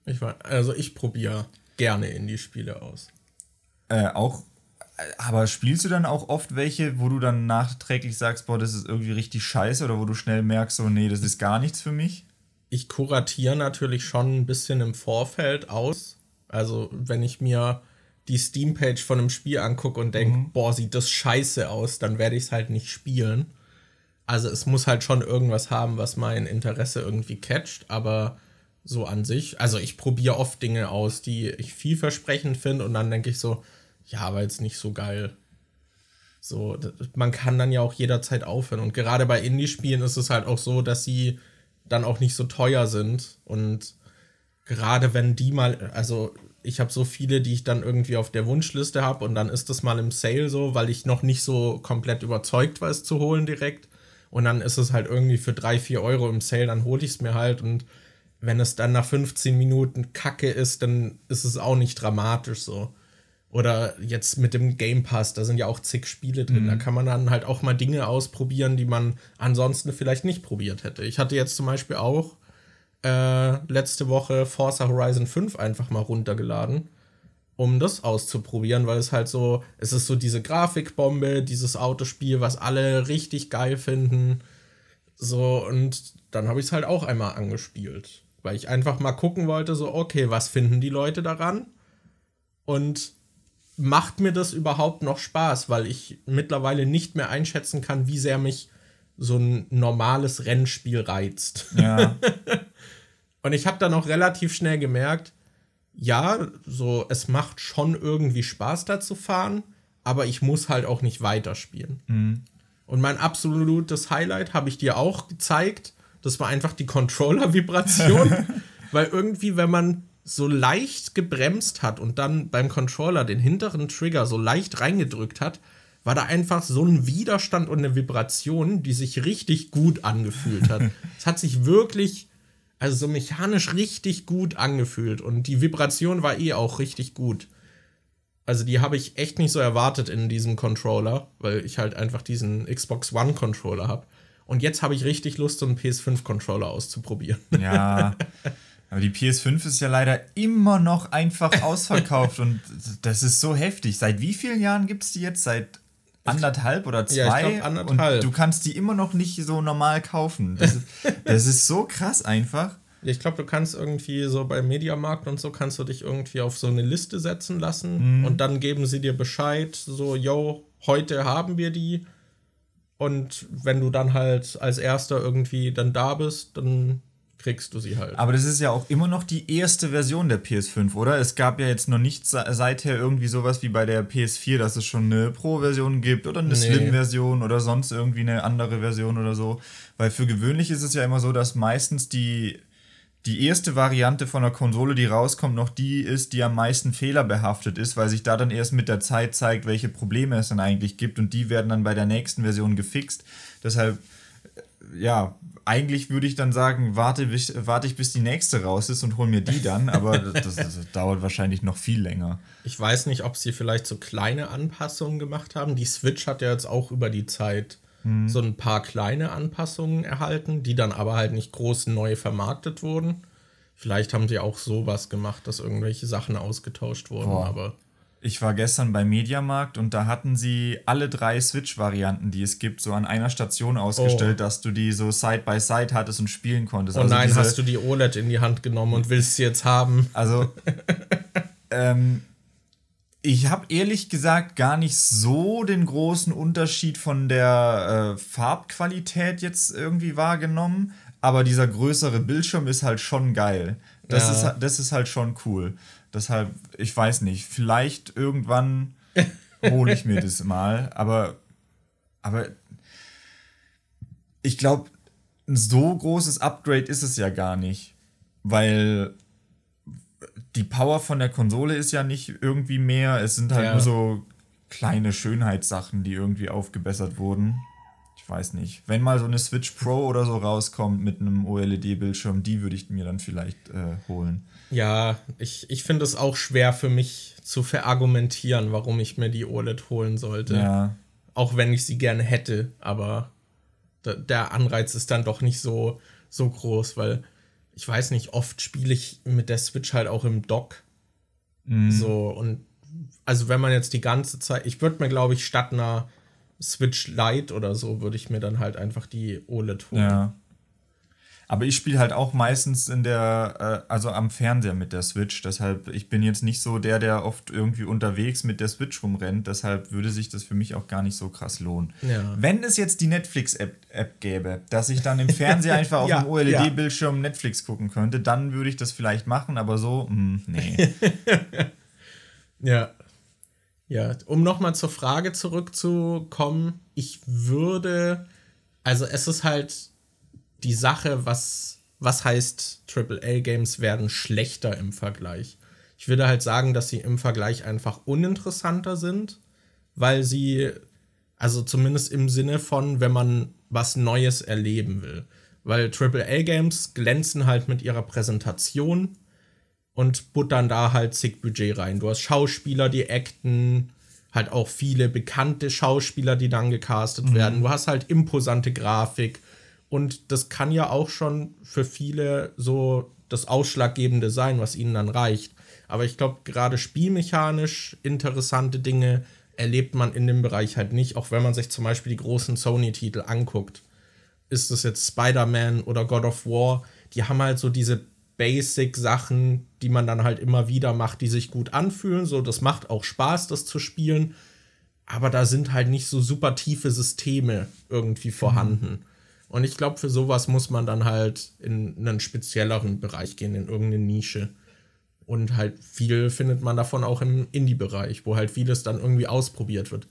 [SPEAKER 1] Ich war, also ich probiere gerne Indie-Spiele aus.
[SPEAKER 2] Äh, auch, aber spielst du dann auch oft welche, wo du dann nachträglich sagst, boah, das ist irgendwie richtig scheiße oder wo du schnell merkst, so, nee, das ist gar nichts für mich?
[SPEAKER 1] ich kuratiere natürlich schon ein bisschen im Vorfeld aus. Also, wenn ich mir die Steam-Page von einem Spiel angucke und denke, mhm. boah, sieht das scheiße aus, dann werde ich es halt nicht spielen. Also, es muss halt schon irgendwas haben, was mein Interesse irgendwie catcht, aber so an sich, also ich probiere oft Dinge aus, die ich vielversprechend finde und dann denke ich so, ja, aber jetzt nicht so geil. So, man kann dann ja auch jederzeit aufhören. Und gerade bei Indie-Spielen ist es halt auch so, dass sie dann auch nicht so teuer sind. Und gerade wenn die mal, also ich habe so viele, die ich dann irgendwie auf der Wunschliste habe und dann ist das mal im Sale so, weil ich noch nicht so komplett überzeugt war, es zu holen direkt. Und dann ist es halt irgendwie für 3, 4 Euro im Sale, dann hole ich es mir halt und wenn es dann nach 15 Minuten Kacke ist, dann ist es auch nicht dramatisch so. Oder jetzt mit dem Game Pass, da sind ja auch zig Spiele drin. Mhm. Da kann man dann halt auch mal Dinge ausprobieren, die man ansonsten vielleicht nicht probiert hätte. Ich hatte jetzt zum Beispiel auch äh, letzte Woche Forza Horizon 5 einfach mal runtergeladen, um das auszuprobieren, weil es halt so, es ist so diese Grafikbombe, dieses Autospiel, was alle richtig geil finden. So, und dann habe ich es halt auch einmal angespielt, weil ich einfach mal gucken wollte, so, okay, was finden die Leute daran? Und macht mir das überhaupt noch Spaß, weil ich mittlerweile nicht mehr einschätzen kann, wie sehr mich so ein normales Rennspiel reizt. Ja. und ich habe dann auch relativ schnell gemerkt, ja, so es macht schon irgendwie Spaß da zu fahren, aber ich muss halt auch nicht weiterspielen. Mhm. Und mein absolutes Highlight habe ich dir auch gezeigt. Das war einfach die Controller-Vibration. weil irgendwie, wenn man so leicht gebremst hat und dann beim Controller den hinteren Trigger so leicht reingedrückt hat, war da einfach so ein Widerstand und eine Vibration, die sich richtig gut angefühlt hat. es hat sich wirklich, also so mechanisch richtig gut angefühlt und die Vibration war eh auch richtig gut. Also die habe ich echt nicht so erwartet in diesem Controller, weil ich halt einfach diesen Xbox One Controller habe. Und jetzt habe ich richtig Lust, so einen PS5 Controller auszuprobieren.
[SPEAKER 2] Ja. Aber die PS5 ist ja leider immer noch einfach ausverkauft und das ist so heftig. Seit wie vielen Jahren gibt es die jetzt? Seit anderthalb oder zwei? Ja, ich glaub, anderthalb. Und du kannst die immer noch nicht so normal kaufen. Das ist, das ist so krass einfach.
[SPEAKER 1] Ich glaube, du kannst irgendwie so bei Mediamarkt und so kannst du dich irgendwie auf so eine Liste setzen lassen mhm. und dann geben sie dir Bescheid, so, yo, heute haben wir die. Und wenn du dann halt als erster irgendwie dann da bist, dann kriegst du sie halt.
[SPEAKER 2] Aber das ist ja auch immer noch die erste Version der PS5, oder? Es gab ja jetzt noch nicht seither irgendwie sowas wie bei der PS4, dass es schon eine Pro-Version gibt oder eine nee. Slim-Version oder sonst irgendwie eine andere Version oder so. Weil für gewöhnlich ist es ja immer so, dass meistens die, die erste Variante von der Konsole, die rauskommt, noch die ist, die am meisten fehlerbehaftet ist, weil sich da dann erst mit der Zeit zeigt, welche Probleme es dann eigentlich gibt und die werden dann bei der nächsten Version gefixt. Deshalb ja, eigentlich würde ich dann sagen, warte, warte ich bis die nächste raus ist und hol mir die dann, aber das, das, dauert wahrscheinlich noch viel länger.
[SPEAKER 1] Ich weiß nicht, ob sie vielleicht so kleine Anpassungen gemacht haben. Die Switch hat ja jetzt auch über die Zeit hm. so ein paar kleine Anpassungen erhalten, die dann aber halt nicht groß neu vermarktet wurden. Vielleicht haben sie auch sowas gemacht, dass irgendwelche Sachen ausgetauscht wurden, Boah. aber
[SPEAKER 2] ich war gestern beim Mediamarkt und da hatten sie alle drei Switch-Varianten, die es gibt, so an einer Station ausgestellt, oh. dass du die so Side by Side hattest und spielen konntest.
[SPEAKER 1] Oh also nein, hast du die OLED in die Hand genommen und willst sie jetzt haben?
[SPEAKER 2] Also, ähm, ich habe ehrlich gesagt gar nicht so den großen Unterschied von der äh, Farbqualität jetzt irgendwie wahrgenommen, aber dieser größere Bildschirm ist halt schon geil. Das, ja. ist, das ist halt schon cool. Deshalb, ich weiß nicht, vielleicht irgendwann hole ich mir das mal, aber, aber ich glaube, ein so großes Upgrade ist es ja gar nicht, weil die Power von der Konsole ist ja nicht irgendwie mehr, es sind halt ja. nur so kleine Schönheitssachen, die irgendwie aufgebessert wurden. Ich weiß nicht. Wenn mal so eine Switch Pro oder so rauskommt mit einem OLED-Bildschirm, die würde ich mir dann vielleicht äh, holen.
[SPEAKER 1] Ja, ich, ich finde es auch schwer für mich zu verargumentieren, warum ich mir die OLED holen sollte. Ja. Auch wenn ich sie gerne hätte, aber der Anreiz ist dann doch nicht so, so groß, weil ich weiß nicht, oft spiele ich mit der Switch halt auch im Dock. Mhm. So, und also wenn man jetzt die ganze Zeit, ich würde mir, glaube ich, statt einer Switch Lite oder so, würde ich mir dann halt einfach die OLED holen.
[SPEAKER 2] Ja. Aber ich spiele halt auch meistens in der, äh, also am Fernseher mit der Switch. Deshalb, ich bin jetzt nicht so der, der oft irgendwie unterwegs mit der Switch rumrennt. Deshalb würde sich das für mich auch gar nicht so krass lohnen. Ja. Wenn es jetzt die Netflix-App App gäbe, dass ich dann im Fernseher einfach auf ja, dem OLED-Bildschirm ja. Netflix gucken könnte, dann würde ich das vielleicht machen, aber so, mh, hm, nee.
[SPEAKER 1] ja. Ja, um nochmal zur Frage zurückzukommen, ich würde, also es ist halt die Sache, was, was heißt AAA-Games werden schlechter im Vergleich. Ich würde halt sagen, dass sie im Vergleich einfach uninteressanter sind, weil sie, also zumindest im Sinne von, wenn man was Neues erleben will. Weil AAA-Games glänzen halt mit ihrer Präsentation und buttern da halt zig Budget rein. Du hast Schauspieler, die acten, halt auch viele bekannte Schauspieler, die dann gecastet mhm. werden. Du hast halt imposante Grafik und das kann ja auch schon für viele so das Ausschlaggebende sein, was ihnen dann reicht. Aber ich glaube, gerade spielmechanisch interessante Dinge erlebt man in dem Bereich halt nicht, auch wenn man sich zum Beispiel die großen Sony-Titel anguckt. Ist es jetzt Spider-Man oder God of War, die haben halt so diese Basic-Sachen, die man dann halt immer wieder macht, die sich gut anfühlen. So, das macht auch Spaß, das zu spielen. Aber da sind halt nicht so super tiefe Systeme irgendwie vorhanden. Mhm. Und ich glaube, für sowas muss man dann halt in einen spezielleren Bereich gehen, in irgendeine Nische. Und halt viel findet man davon auch im Indie-Bereich, wo halt vieles dann irgendwie ausprobiert wird.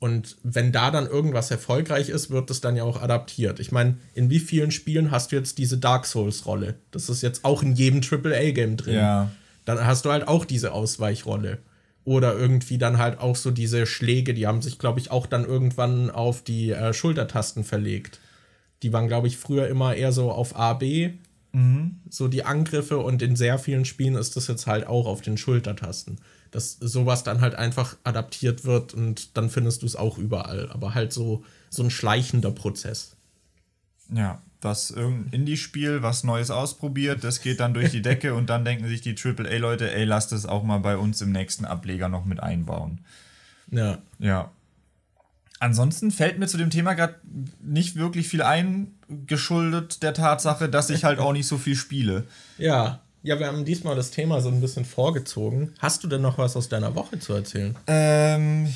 [SPEAKER 1] Und wenn da dann irgendwas erfolgreich ist, wird es dann ja auch adaptiert. Ich meine, in wie vielen Spielen hast du jetzt diese Dark Souls-Rolle? Das ist jetzt auch in jedem AAA-Game drin. Ja. Dann hast du halt auch diese Ausweichrolle. Oder irgendwie dann halt auch so diese Schläge, die haben sich, glaube ich, auch dann irgendwann auf die äh, Schultertasten verlegt. Die waren, glaube ich, früher immer eher so auf A, B, mhm. so die Angriffe. Und in sehr vielen Spielen ist das jetzt halt auch auf den Schultertasten. Dass sowas dann halt einfach adaptiert wird und dann findest du es auch überall. Aber halt so, so ein schleichender Prozess.
[SPEAKER 2] Ja, was irgendein Indie-Spiel, was Neues ausprobiert, das geht dann durch die Decke und dann denken sich die AAA-Leute, ey, lass das auch mal bei uns im nächsten Ableger noch mit einbauen. Ja. Ja. Ansonsten fällt mir zu dem Thema gerade nicht wirklich viel ein, geschuldet der Tatsache, dass ich halt auch nicht so viel spiele.
[SPEAKER 1] Ja, ja, wir haben diesmal das Thema so ein bisschen vorgezogen. Hast du denn noch was aus deiner Woche zu erzählen?
[SPEAKER 2] Ähm,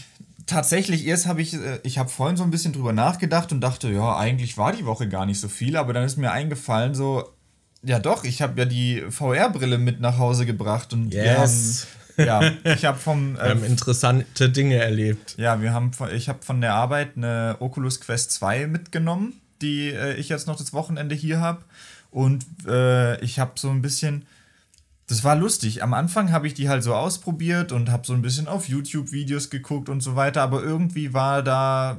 [SPEAKER 2] tatsächlich, erst habe ich, äh, ich habe vorhin so ein bisschen drüber nachgedacht und dachte, ja, eigentlich war die Woche gar nicht so viel, aber dann ist mir eingefallen, so, Ja, doch, ich habe ja die VR-Brille mit nach Hause gebracht und yes. wir haben, ja, ich habe vom.
[SPEAKER 1] Äh, wir haben interessante Dinge erlebt.
[SPEAKER 2] Ja, wir haben, ich habe von der Arbeit eine Oculus Quest 2 mitgenommen, die äh, ich jetzt noch das Wochenende hier habe. Und äh, ich habe so ein bisschen. Das war lustig. Am Anfang habe ich die halt so ausprobiert und habe so ein bisschen auf YouTube-Videos geguckt und so weiter, aber irgendwie war da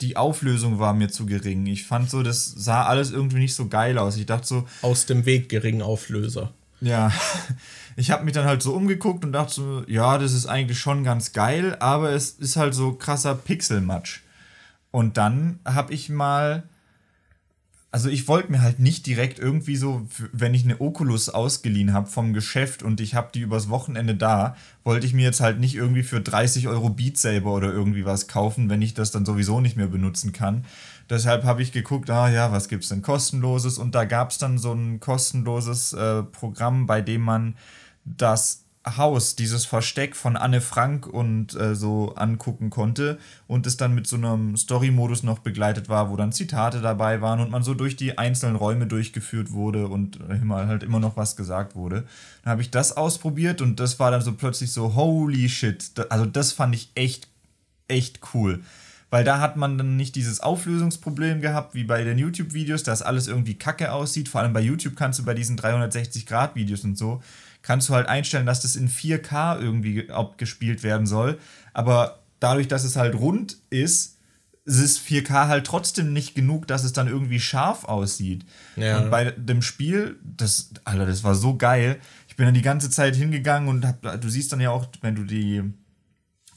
[SPEAKER 2] die Auflösung war mir zu gering. Ich fand so, das sah alles irgendwie nicht so geil aus. Ich dachte so.
[SPEAKER 1] Aus dem Weg geringen Auflöser.
[SPEAKER 2] Ja. Ich habe mich dann halt so umgeguckt und dachte so, ja, das ist eigentlich schon ganz geil, aber es ist halt so krasser Pixelmatsch. Und dann habe ich mal also ich wollte mir halt nicht direkt irgendwie so, wenn ich eine Oculus ausgeliehen habe vom Geschäft und ich habe die übers Wochenende da, wollte ich mir jetzt halt nicht irgendwie für 30 Euro Beat Saber oder irgendwie was kaufen, wenn ich das dann sowieso nicht mehr benutzen kann. Deshalb habe ich geguckt, ah ja, was gibt's denn kostenloses? Und da gab es dann so ein kostenloses äh, Programm, bei dem man das Haus, dieses Versteck von Anne Frank und äh, so angucken konnte und es dann mit so einem Story-Modus noch begleitet war, wo dann Zitate dabei waren und man so durch die einzelnen Räume durchgeführt wurde und immer, halt immer noch was gesagt wurde. Dann habe ich das ausprobiert und das war dann so plötzlich so, holy shit. Also das fand ich echt, echt cool. Weil da hat man dann nicht dieses Auflösungsproblem gehabt, wie bei den YouTube-Videos, dass alles irgendwie kacke aussieht. Vor allem bei YouTube kannst du bei diesen 360-Grad-Videos und so kannst du halt einstellen, dass das in 4K irgendwie abgespielt werden soll. Aber dadurch, dass es halt rund ist, ist 4K halt trotzdem nicht genug, dass es dann irgendwie scharf aussieht. Ja. Und bei dem Spiel, das, Alter, das war so geil. Ich bin dann die ganze Zeit hingegangen und hab, du siehst dann ja auch, wenn du die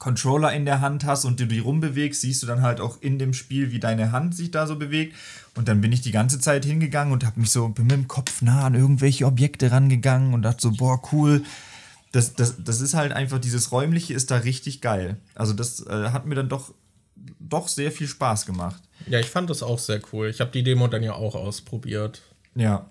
[SPEAKER 2] Controller in der Hand hast und du die rumbewegst, siehst du dann halt auch in dem Spiel, wie deine Hand sich da so bewegt. Und dann bin ich die ganze Zeit hingegangen und habe mich so mit dem Kopf nah an irgendwelche Objekte rangegangen und dachte so, boah, cool. Das, das, das ist halt einfach, dieses Räumliche ist da richtig geil. Also das äh, hat mir dann doch, doch sehr viel Spaß gemacht.
[SPEAKER 1] Ja, ich fand das auch sehr cool. Ich habe die Demo dann ja auch ausprobiert. Ja.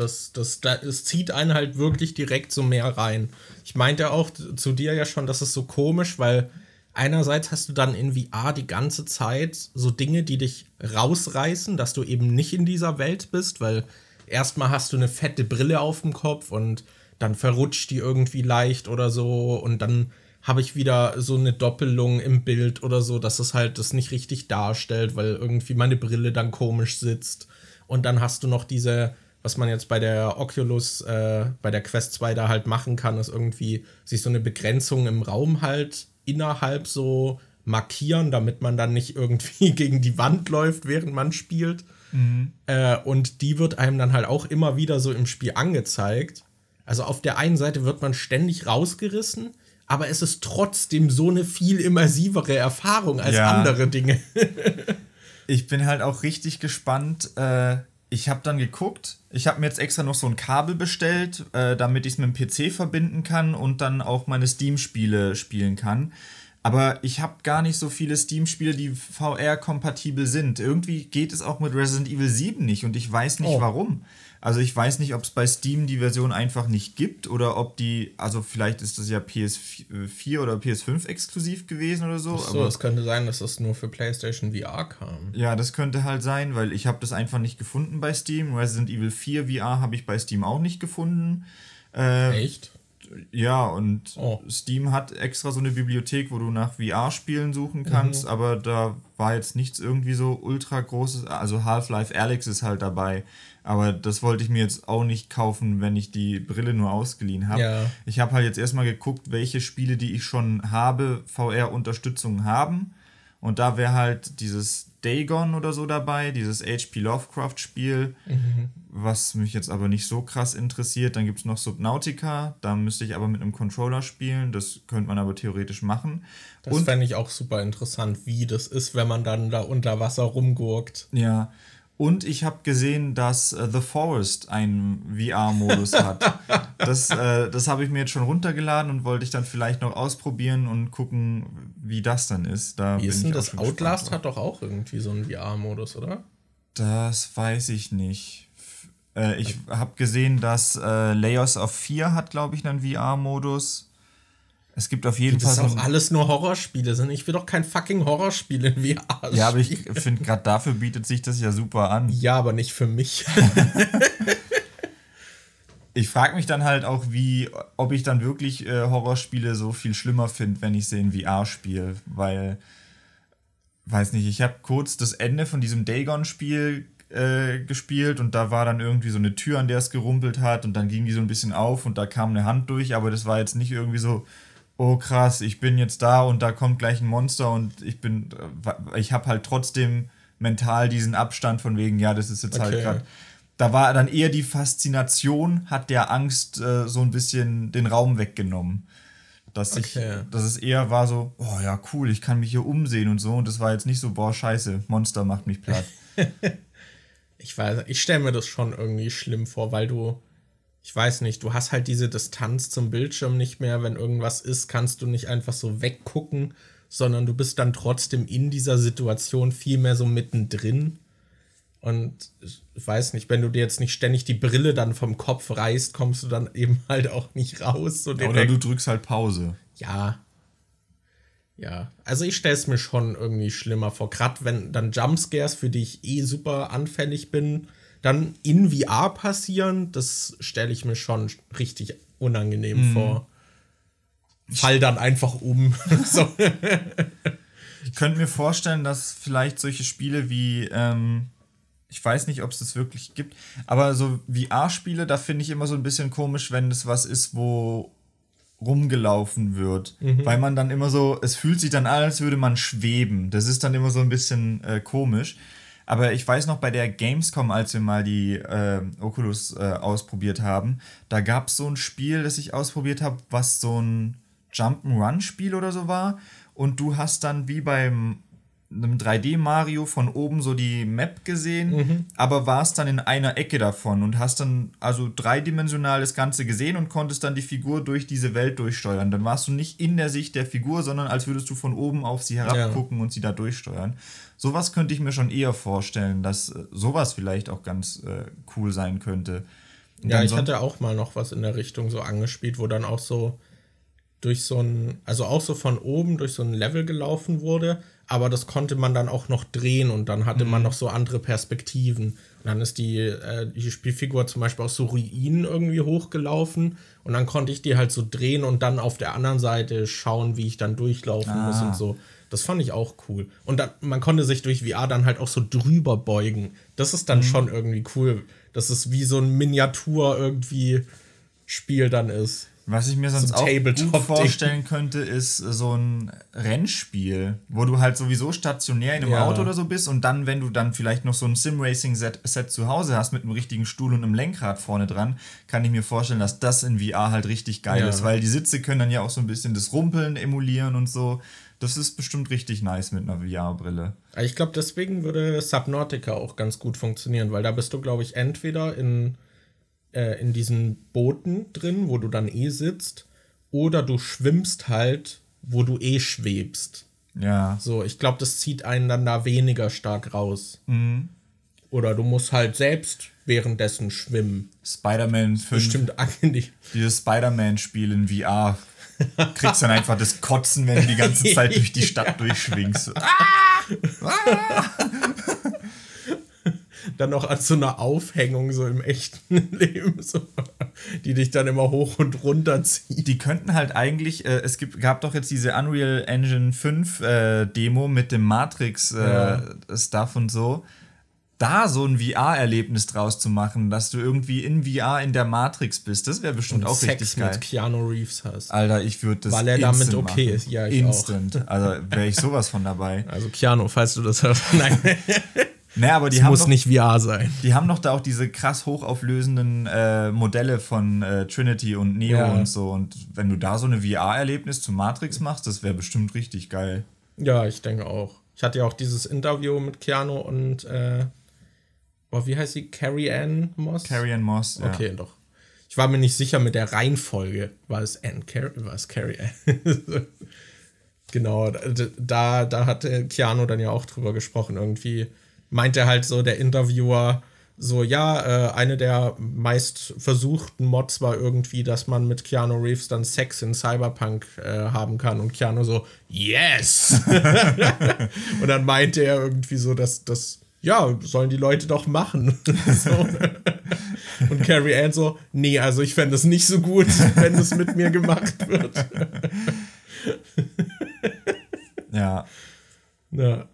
[SPEAKER 1] Das, das, das, zieht einen halt wirklich direkt so mehr rein. Ich meinte auch zu dir ja schon, das ist so komisch, weil einerseits hast du dann in VR die ganze Zeit so Dinge, die dich rausreißen, dass du eben nicht in dieser Welt bist, weil erstmal hast du eine fette Brille auf dem Kopf und dann verrutscht die irgendwie leicht oder so und dann habe ich wieder so eine Doppelung im Bild oder so, dass es halt das nicht richtig darstellt, weil irgendwie meine Brille dann komisch sitzt. Und dann hast du noch diese was man jetzt bei der Oculus, äh, bei der Quest 2 da halt machen kann, ist irgendwie sich so eine Begrenzung im Raum halt innerhalb so markieren, damit man dann nicht irgendwie gegen die Wand läuft, während man spielt. Mhm. Äh, und die wird einem dann halt auch immer wieder so im Spiel angezeigt. Also auf der einen Seite wird man ständig rausgerissen, aber es ist trotzdem so eine viel immersivere Erfahrung als ja. andere Dinge.
[SPEAKER 2] ich bin halt auch richtig gespannt. Äh, ich habe dann geguckt, ich habe mir jetzt extra noch so ein Kabel bestellt, äh, damit ich es mit dem PC verbinden kann und dann auch meine Steam-Spiele spielen kann. Aber ich habe gar nicht so viele Steam-Spiele, die VR-kompatibel sind. Irgendwie geht es auch mit Resident Evil 7 nicht und ich weiß nicht oh. warum. Also ich weiß nicht, ob es bei Steam die Version einfach nicht gibt oder ob die, also vielleicht ist das ja PS4 oder PS5 exklusiv gewesen oder so.
[SPEAKER 1] Ach so, es könnte sein, dass das nur für PlayStation VR kam.
[SPEAKER 2] Ja, das könnte halt sein, weil ich habe das einfach nicht gefunden bei Steam. Resident Evil 4 VR habe ich bei Steam auch nicht gefunden. Äh, Echt? Ja, und oh. Steam hat extra so eine Bibliothek, wo du nach VR-Spielen suchen kannst, mhm. aber da war jetzt nichts irgendwie so ultra großes. Also Half-Life Alex ist halt dabei. Aber das wollte ich mir jetzt auch nicht kaufen, wenn ich die Brille nur ausgeliehen habe. Ja. Ich habe halt jetzt erstmal geguckt, welche Spiele, die ich schon habe, VR-Unterstützung haben. Und da wäre halt dieses Dagon oder so dabei, dieses HP Lovecraft-Spiel, mhm. was mich jetzt aber nicht so krass interessiert. Dann gibt es noch Subnautica, da müsste ich aber mit einem Controller spielen. Das könnte man aber theoretisch machen.
[SPEAKER 1] Das fände ich auch super interessant, wie das ist, wenn man dann da unter Wasser rumgurkt.
[SPEAKER 2] Ja, und ich habe gesehen, dass äh, The Forest einen VR-Modus hat. Das, äh, das habe ich mir jetzt schon runtergeladen und wollte ich dann vielleicht noch ausprobieren und gucken, wie das dann ist. Da
[SPEAKER 1] wie ist denn das? Outlast hat doch auch irgendwie so einen VR-Modus, oder?
[SPEAKER 2] Das weiß ich nicht. Äh, ich habe gesehen, dass äh, Layers of 4 hat, glaube ich, einen VR-Modus. Es gibt auf jeden
[SPEAKER 1] das
[SPEAKER 2] Fall.
[SPEAKER 1] Das auch alles nur Horrorspiele sind. Ich will doch kein fucking Horrorspiel in VR.
[SPEAKER 2] Ja, aber ich finde, gerade dafür bietet sich das ja super an.
[SPEAKER 1] Ja, aber nicht für mich.
[SPEAKER 2] ich frage mich dann halt auch, wie, ob ich dann wirklich äh, Horrorspiele so viel schlimmer finde, wenn ich sie in VR spiele. Weil, weiß nicht, ich habe kurz das Ende von diesem Dagon-Spiel äh, gespielt und da war dann irgendwie so eine Tür, an der es gerumpelt hat und dann ging die so ein bisschen auf und da kam eine Hand durch, aber das war jetzt nicht irgendwie so, oh krass, ich bin jetzt da und da kommt gleich ein Monster und ich bin, äh, ich habe halt trotzdem mental diesen Abstand von wegen, ja, das ist jetzt halt okay. halt gerade da war dann eher die Faszination, hat der Angst äh, so ein bisschen den Raum weggenommen. Dass, ich, okay. dass es eher war so, oh ja, cool, ich kann mich hier umsehen und so. Und das war jetzt nicht so, boah, scheiße, Monster macht mich platt.
[SPEAKER 1] ich weiß, ich stelle mir das schon irgendwie schlimm vor, weil du, ich weiß nicht, du hast halt diese Distanz zum Bildschirm nicht mehr. Wenn irgendwas ist, kannst du nicht einfach so weggucken, sondern du bist dann trotzdem in dieser Situation viel mehr so mittendrin. Und ich weiß nicht, wenn du dir jetzt nicht ständig die Brille dann vom Kopf reißt, kommst du dann eben halt auch nicht raus. So
[SPEAKER 2] Oder du drückst halt Pause.
[SPEAKER 1] Ja. Ja. Also ich stelle es mir schon irgendwie schlimmer vor. Gerade wenn dann Jumpscares, für die ich eh super anfällig bin, dann in VR passieren, das stelle ich mir schon richtig unangenehm mhm. vor. Fall dann einfach um.
[SPEAKER 2] ich könnte mir vorstellen, dass vielleicht solche Spiele wie ähm ich weiß nicht, ob es das wirklich gibt, aber so VR-Spiele, da finde ich immer so ein bisschen komisch, wenn es was ist, wo rumgelaufen wird, mhm. weil man dann immer so, es fühlt sich dann an, als würde man schweben. Das ist dann immer so ein bisschen äh, komisch. Aber ich weiß noch bei der Gamescom, als wir mal die äh, Oculus äh, ausprobiert haben, da gab es so ein Spiel, das ich ausprobiert habe, was so ein Jump'n'Run-Spiel oder so war. Und du hast dann wie beim einem 3D-Mario von oben so die Map gesehen, mhm. aber warst dann in einer Ecke davon und hast dann also dreidimensional das Ganze gesehen und konntest dann die Figur durch diese Welt durchsteuern. Dann warst du nicht in der Sicht der Figur, sondern als würdest du von oben auf sie herabgucken ja. und sie da durchsteuern. Sowas könnte ich mir schon eher vorstellen, dass äh, sowas vielleicht auch ganz äh, cool sein könnte.
[SPEAKER 1] Und ja, ich hatte auch mal noch was in der Richtung so angespielt, wo dann auch so durch so ein, also auch so von oben durch so ein Level gelaufen wurde, aber das konnte man dann auch noch drehen und dann hatte mhm. man noch so andere Perspektiven. Und dann ist die, äh, die Spielfigur zum Beispiel aus so Ruinen irgendwie hochgelaufen und dann konnte ich die halt so drehen und dann auf der anderen Seite schauen, wie ich dann durchlaufen ah. muss und so. Das fand ich auch cool. Und dann, man konnte sich durch VR dann halt auch so drüber beugen. Das ist dann mhm. schon irgendwie cool. Das ist wie so ein Miniatur irgendwie Spiel dann ist.
[SPEAKER 2] Was ich mir sonst so auch gut vorstellen könnte, ist so ein Rennspiel, wo du halt sowieso stationär in einem ja. Auto oder so bist und dann, wenn du dann vielleicht noch so ein Sim-Racing-Set zu Hause hast mit einem richtigen Stuhl und einem Lenkrad vorne dran, kann ich mir vorstellen, dass das in VR halt richtig geil ja. ist, weil die Sitze können dann ja auch so ein bisschen das Rumpeln emulieren und so. Das ist bestimmt richtig nice mit einer VR-Brille.
[SPEAKER 1] Ich glaube, deswegen würde Subnautica auch ganz gut funktionieren, weil da bist du, glaube ich, entweder in äh, in diesen Booten drin, wo du dann eh sitzt, oder du schwimmst halt, wo du eh schwebst. Ja. So, ich glaube, das zieht einen dann da weniger stark raus. Mhm. Oder du musst halt selbst währenddessen schwimmen.
[SPEAKER 2] Spider-Man 5.
[SPEAKER 1] Bestimmt angenehm.
[SPEAKER 2] Dieses Spider-Man-Spiel in VR. Kriegst dann einfach das Kotzen, wenn du die ganze Zeit durch die Stadt durchschwingst. ah!
[SPEAKER 1] Ah! dann noch als so eine Aufhängung so im echten Leben, so, die dich dann immer hoch und runter zieht.
[SPEAKER 2] Die könnten halt eigentlich, äh, es gibt, gab doch jetzt diese Unreal Engine 5 äh, Demo mit dem Matrix äh, ja. Und so. Da so ein VR-Erlebnis draus zu machen, dass du irgendwie in VR in der Matrix bist, das wäre bestimmt und auch Sex richtig geil. mit
[SPEAKER 1] Keanu Reeves hast.
[SPEAKER 2] Alter, ich würde das
[SPEAKER 1] Weil er damit okay machen. ist, ja,
[SPEAKER 2] ich Instant. Auch. Also wäre ich sowas von dabei.
[SPEAKER 1] Also Keanu, falls du das hörst. Nein.
[SPEAKER 2] Naja, aber die
[SPEAKER 1] das
[SPEAKER 2] haben
[SPEAKER 1] muss doch, nicht VR sein.
[SPEAKER 2] Die haben doch da auch diese krass hochauflösenden äh, Modelle von äh, Trinity und Neo ja. und so. Und wenn du da so eine VR-Erlebnis zu Matrix machst, das wäre bestimmt richtig geil.
[SPEAKER 1] Ja, ich denke auch. Ich hatte ja auch dieses Interview mit Keanu und äh, oh, wie heißt sie? Carrie Ann Moss?
[SPEAKER 2] Carrie Ann Moss,
[SPEAKER 1] ja. Okay, doch. Ich war mir nicht sicher mit der Reihenfolge. War es Ann Carrie? War es Carrie Ann? genau, da, da hat Keanu dann ja auch drüber gesprochen. Irgendwie meinte halt so der Interviewer, so, ja, äh, eine der meist versuchten Mods war irgendwie, dass man mit Keanu Reeves dann Sex in Cyberpunk äh, haben kann. Und Keanu so, yes! und dann meinte er irgendwie so, dass das, ja, sollen die Leute doch machen. so. Und Carrie Ann so, nee, also ich fände es nicht so gut, wenn es mit mir gemacht wird.
[SPEAKER 2] ja.
[SPEAKER 1] Ja.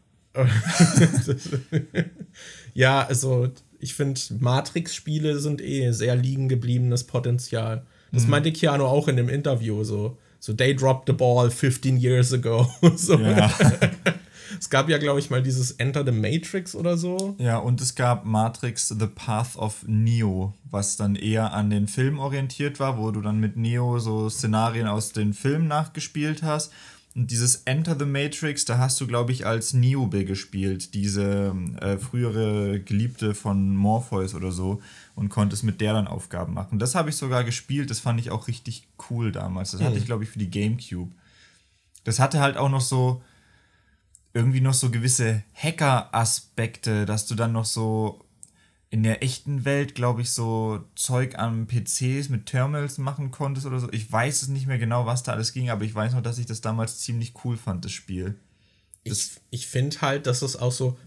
[SPEAKER 1] ja, also ich finde, Matrix-Spiele sind eh sehr liegen gebliebenes Potenzial. Das mhm. meinte Keanu auch in dem Interview so. So, they dropped the ball 15 years ago. so. Ja. Es gab ja, glaube ich, mal dieses Enter the Matrix oder so.
[SPEAKER 2] Ja, und es gab Matrix The Path of Neo, was dann eher an den Film orientiert war, wo du dann mit Neo so Szenarien aus den Filmen nachgespielt hast. Und dieses Enter the Matrix, da hast du, glaube ich, als Niobe gespielt, diese äh, frühere Geliebte von Morpheus oder so, und konntest mit der dann Aufgaben machen. Das habe ich sogar gespielt, das fand ich auch richtig cool damals. Das hatte ich, glaube ich, für die GameCube. Das hatte halt auch noch so, irgendwie noch so gewisse Hacker-Aspekte, dass du dann noch so in der echten Welt, glaube ich, so Zeug an PCs mit Terminals machen konntest oder so. Ich weiß es nicht mehr genau, was da alles ging, aber ich weiß noch, dass ich das damals ziemlich cool fand, das Spiel.
[SPEAKER 1] Das ich ich finde halt, dass es auch so,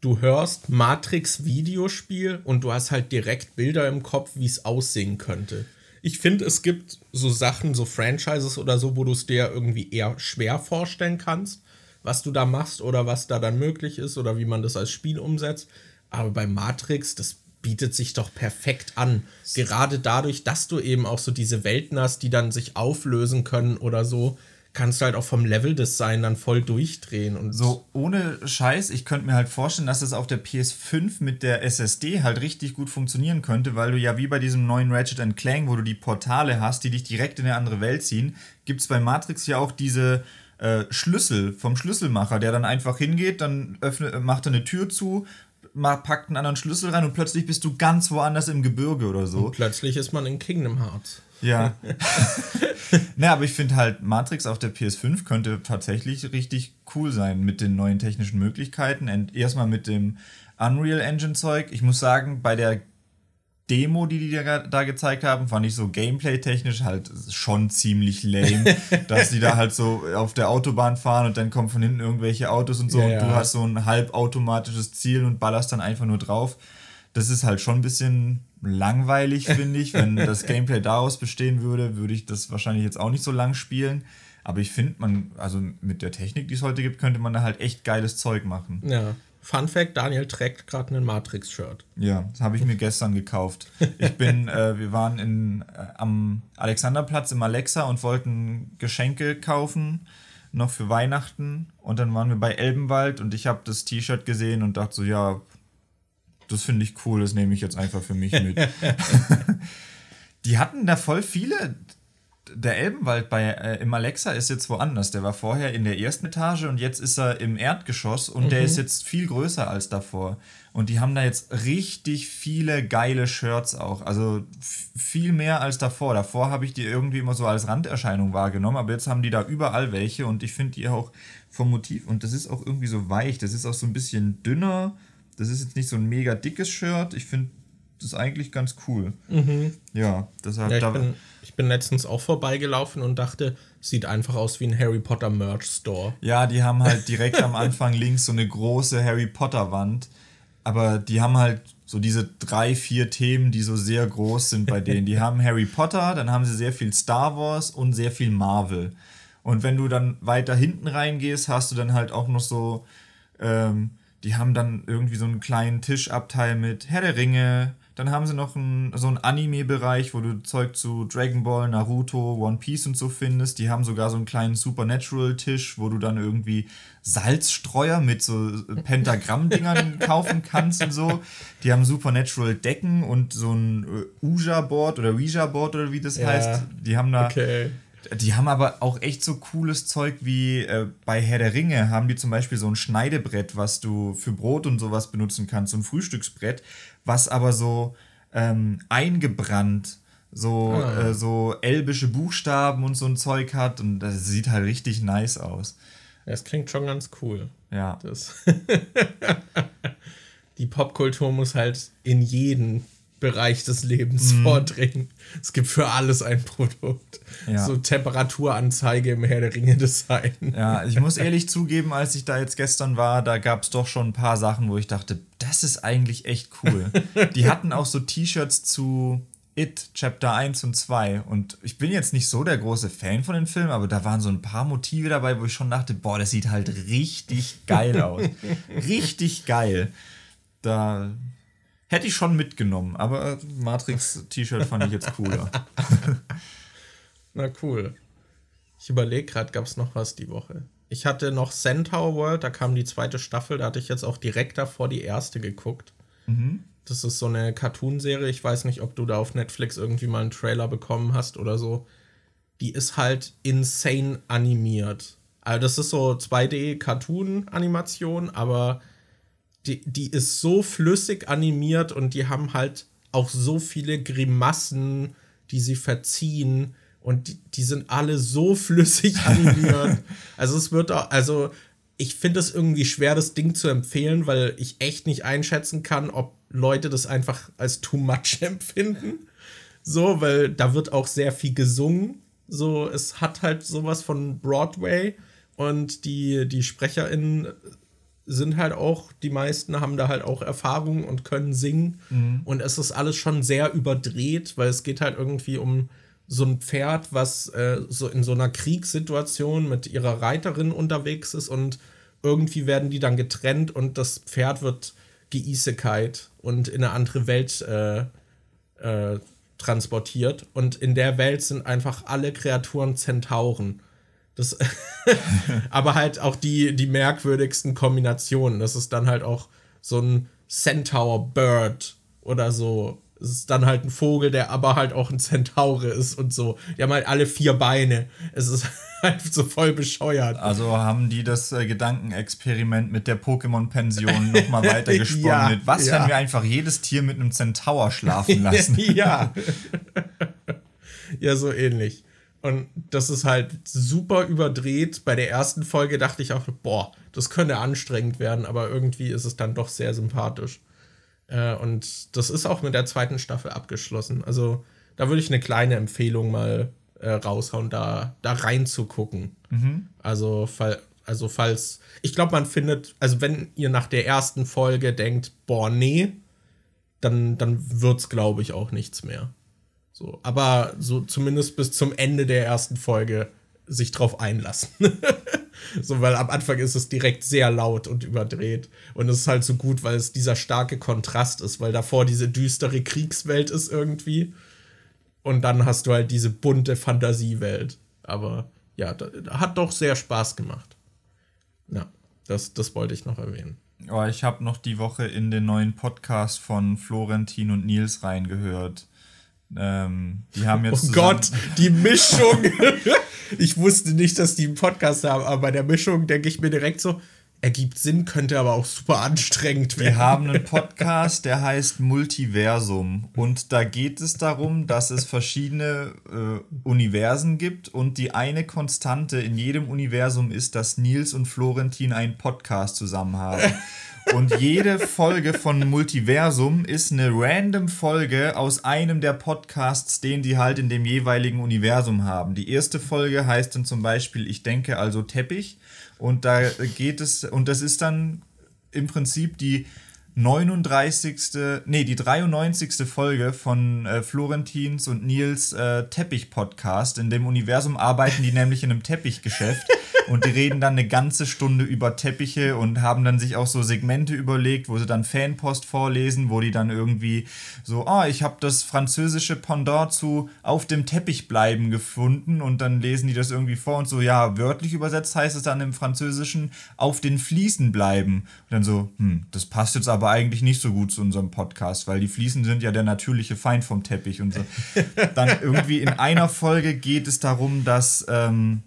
[SPEAKER 1] du hörst Matrix Videospiel und du hast halt direkt Bilder im Kopf, wie es aussehen könnte. Ich finde, es gibt so Sachen, so Franchises oder so, wo du es dir irgendwie eher schwer vorstellen kannst, was du da machst oder was da dann möglich ist oder wie man das als Spiel umsetzt. Aber bei Matrix, das bietet sich doch perfekt an. Gerade dadurch, dass du eben auch so diese Welten hast, die dann sich auflösen können oder so, kannst du halt auch vom Leveldesign dann voll durchdrehen. Und
[SPEAKER 2] so ohne Scheiß, ich könnte mir halt vorstellen, dass das auf der PS5 mit der SSD halt richtig gut funktionieren könnte, weil du ja wie bei diesem neuen Ratchet Clank, wo du die Portale hast, die dich direkt in eine andere Welt ziehen, gibt es bei Matrix ja auch diese äh, Schlüssel vom Schlüsselmacher, der dann einfach hingeht, dann öffnet, macht er eine Tür zu, packt einen anderen Schlüssel rein und plötzlich bist du ganz woanders im Gebirge oder so. Und
[SPEAKER 1] plötzlich ist man in Kingdom Hearts.
[SPEAKER 2] Ja. naja, aber ich finde halt, Matrix auf der PS5 könnte tatsächlich richtig cool sein mit den neuen technischen Möglichkeiten. Und erstmal mit dem Unreal Engine Zeug. Ich muss sagen, bei der Demo, die die da gezeigt haben, fand ich so gameplay-technisch halt schon ziemlich lame, dass die da halt so auf der Autobahn fahren und dann kommen von hinten irgendwelche Autos und so ja, und du hast so ein halbautomatisches Ziel und ballerst dann einfach nur drauf. Das ist halt schon ein bisschen langweilig, finde ich. Wenn das Gameplay daraus bestehen würde, würde ich das wahrscheinlich jetzt auch nicht so lang spielen. Aber ich finde, man, also mit der Technik, die es heute gibt, könnte man da halt echt geiles Zeug machen.
[SPEAKER 1] Ja. Fun Fact: Daniel trägt gerade ein Matrix-Shirt.
[SPEAKER 2] Ja, das habe ich mir gestern gekauft. Ich bin, äh, wir waren in, äh, am Alexanderplatz im Alexa und wollten Geschenke kaufen, noch für Weihnachten. Und dann waren wir bei Elbenwald und ich habe das T-Shirt gesehen und dachte so, ja, das finde ich cool, das nehme ich jetzt einfach für mich mit. Die hatten da voll viele der Elbenwald bei, äh, im Alexa ist jetzt woanders. Der war vorher in der ersten Etage und jetzt ist er im Erdgeschoss und mhm. der ist jetzt viel größer als davor. Und die haben da jetzt richtig viele geile Shirts auch. Also viel mehr als davor. Davor habe ich die irgendwie immer so als Randerscheinung wahrgenommen, aber jetzt haben die da überall welche und ich finde die auch vom Motiv und das ist auch irgendwie so weich. Das ist auch so ein bisschen dünner. Das ist jetzt nicht so ein mega dickes Shirt. Ich finde das eigentlich ganz cool. Mhm. Ja, deshalb.
[SPEAKER 1] Ja, ich, bin, letztens auch vorbeigelaufen und dachte, sieht einfach aus wie ein Harry Potter Merch Store.
[SPEAKER 2] Ja, die haben halt direkt am Anfang links so eine große Harry Potter Wand. Aber die haben halt so diese drei, vier Themen, die so sehr groß sind bei denen. Die haben Harry Potter, dann haben sie sehr viel Star Wars und sehr viel Marvel. Und wenn du dann weiter hinten reingehst, hast du dann halt auch noch so, ähm, die haben dann irgendwie so einen kleinen Tischabteil mit Herr der Ringe, dann haben sie noch ein, so einen Anime-Bereich, wo du Zeug zu Dragon Ball, Naruto, One Piece und so findest. Die haben sogar so einen kleinen Supernatural-Tisch, wo du dann irgendwie Salzstreuer mit so Pentagramm-Dingern kaufen kannst und so. Die haben Supernatural-Decken und so ein äh, Uja-Board oder Ouija-Board oder wie das ja, heißt. Die haben da. Okay. Die haben aber auch echt so cooles Zeug wie äh, bei Herr der Ringe haben die zum Beispiel so ein Schneidebrett, was du für Brot und sowas benutzen kannst, so ein Frühstücksbrett, was aber so ähm, eingebrannt so, ah. äh, so elbische Buchstaben und so ein Zeug hat und das sieht halt richtig nice aus.
[SPEAKER 1] Das klingt schon ganz cool.
[SPEAKER 2] Ja.
[SPEAKER 1] Das die Popkultur muss halt in jeden Bereich des Lebens
[SPEAKER 2] Mhm.
[SPEAKER 1] vordringen. Es gibt für alles ein Produkt.
[SPEAKER 2] Ja.
[SPEAKER 1] So Temperaturanzeige im Herr der Ringe Design.
[SPEAKER 2] Ja, ich muss ehrlich zugeben, als ich da jetzt gestern war, da gab es doch schon ein paar Sachen, wo ich dachte, das ist eigentlich echt cool. Die hatten auch so T-Shirts zu It Chapter 1 und 2 und ich bin jetzt nicht so der große Fan von den Filmen, aber da waren so ein paar Motive dabei, wo ich schon dachte, boah, das sieht halt richtig geil aus. richtig geil. Da hätte ich schon mitgenommen, aber Matrix T-Shirt fand ich jetzt cooler.
[SPEAKER 1] Na cool. Ich überlege gerade, gab es noch was die Woche? Ich hatte noch Centaur World, da kam die zweite Staffel, da hatte ich jetzt auch direkt davor die erste geguckt. Das ist so eine Cartoonserie, ich weiß nicht, ob du da auf Netflix irgendwie mal einen Trailer bekommen hast oder so. Die ist halt insane animiert. Also das ist so 2D-Cartoon-Animation, aber die, die ist so flüssig animiert und die haben halt auch so viele Grimassen, die sie verziehen und die, die sind alle so flüssig animiert. also es wird auch, also ich finde es irgendwie schwer, das Ding zu empfehlen, weil ich echt nicht einschätzen kann, ob Leute das einfach als too much empfinden. So, weil da wird auch sehr viel gesungen. So, es hat halt sowas von Broadway und die, die SprecherInnen sind halt auch, die meisten haben da halt auch Erfahrung und können singen. Und es ist alles schon sehr überdreht, weil es geht halt irgendwie um so ein Pferd, was äh, so in so einer Kriegssituation mit ihrer Reiterin unterwegs ist und irgendwie werden die dann getrennt und das Pferd wird geisekait und in eine andere Welt äh, äh, transportiert. Und in der Welt sind einfach alle Kreaturen Zentauren. Das aber halt auch die, die merkwürdigsten Kombinationen. Das ist dann halt auch so ein Centaur Bird oder so. Es ist dann halt ein Vogel, der aber halt auch ein Zentaure ist und so. Die haben halt alle vier Beine. Es ist halt so voll bescheuert.
[SPEAKER 2] Also haben die das äh, Gedankenexperiment mit der Pokémon-Pension nochmal weitergesponnen.
[SPEAKER 1] Ja,
[SPEAKER 2] mit was,
[SPEAKER 1] ja.
[SPEAKER 2] wenn wir einfach jedes Tier mit einem Centaur schlafen lassen?
[SPEAKER 1] ja. ja, so ähnlich. Und das ist halt super überdreht. Bei der ersten Folge dachte ich auch, boah, das könnte anstrengend werden, aber irgendwie ist es dann doch sehr sympathisch. Äh, und das ist auch mit der zweiten Staffel abgeschlossen. Also da würde ich eine kleine Empfehlung mal äh, raushauen, da, da reinzugucken. Also, fall, also falls, ich glaube, man findet, also wenn ihr nach der ersten Folge denkt, boah, nee, dann, dann wird's, glaube ich, auch nichts mehr. So, aber so zumindest bis zum Ende der ersten Folge sich drauf einlassen. so, weil am Anfang ist es direkt sehr laut und überdreht. Und es ist halt so gut, weil es dieser starke Kontrast ist, weil davor diese düstere Kriegswelt ist irgendwie. Und dann hast du halt diese bunte Fantasiewelt. Aber ja, da, hat doch sehr Spaß gemacht. Ja, das, das wollte ich noch erwähnen.
[SPEAKER 2] Oh, ich habe noch die Woche in den neuen Podcast von Florentin und Nils reingehört. Ähm, die haben jetzt
[SPEAKER 1] Oh Gott, die Mischung. ich wusste nicht, dass die einen Podcast haben, aber bei der Mischung denke ich mir direkt so, ergibt Sinn, könnte aber auch super anstrengend
[SPEAKER 2] Wir
[SPEAKER 1] werden.
[SPEAKER 2] haben einen Podcast, der heißt Multiversum. Und da geht es darum, dass es verschiedene äh, Universen gibt. Und die eine Konstante in jedem Universum ist, dass Nils und Florentin einen Podcast zusammen haben. Und jede Folge von Multiversum ist eine random Folge aus einem der Podcasts, den die halt in dem jeweiligen Universum haben. Die erste Folge heißt dann zum Beispiel, ich denke also Teppich. Und da geht es, und das ist dann im Prinzip die 39. Nee, die 93. Folge von äh, Florentins und Nils äh, Teppich-Podcast. In dem Universum arbeiten die nämlich in einem Teppichgeschäft und die reden dann eine ganze Stunde über Teppiche und haben dann sich auch so Segmente überlegt, wo sie dann Fanpost vorlesen, wo die dann irgendwie so, ah, ich habe das französische Pendant zu auf dem Teppich bleiben gefunden und dann lesen die das irgendwie vor und so, ja, wörtlich übersetzt heißt es dann im Französischen auf den Fliesen bleiben. Und dann so, hm, das passt jetzt aber eigentlich nicht so gut zu unserem Podcast, weil die Fliesen sind ja der natürliche Feind vom Teppich und so. Dann irgendwie in einer Folge geht es darum, dass ähm,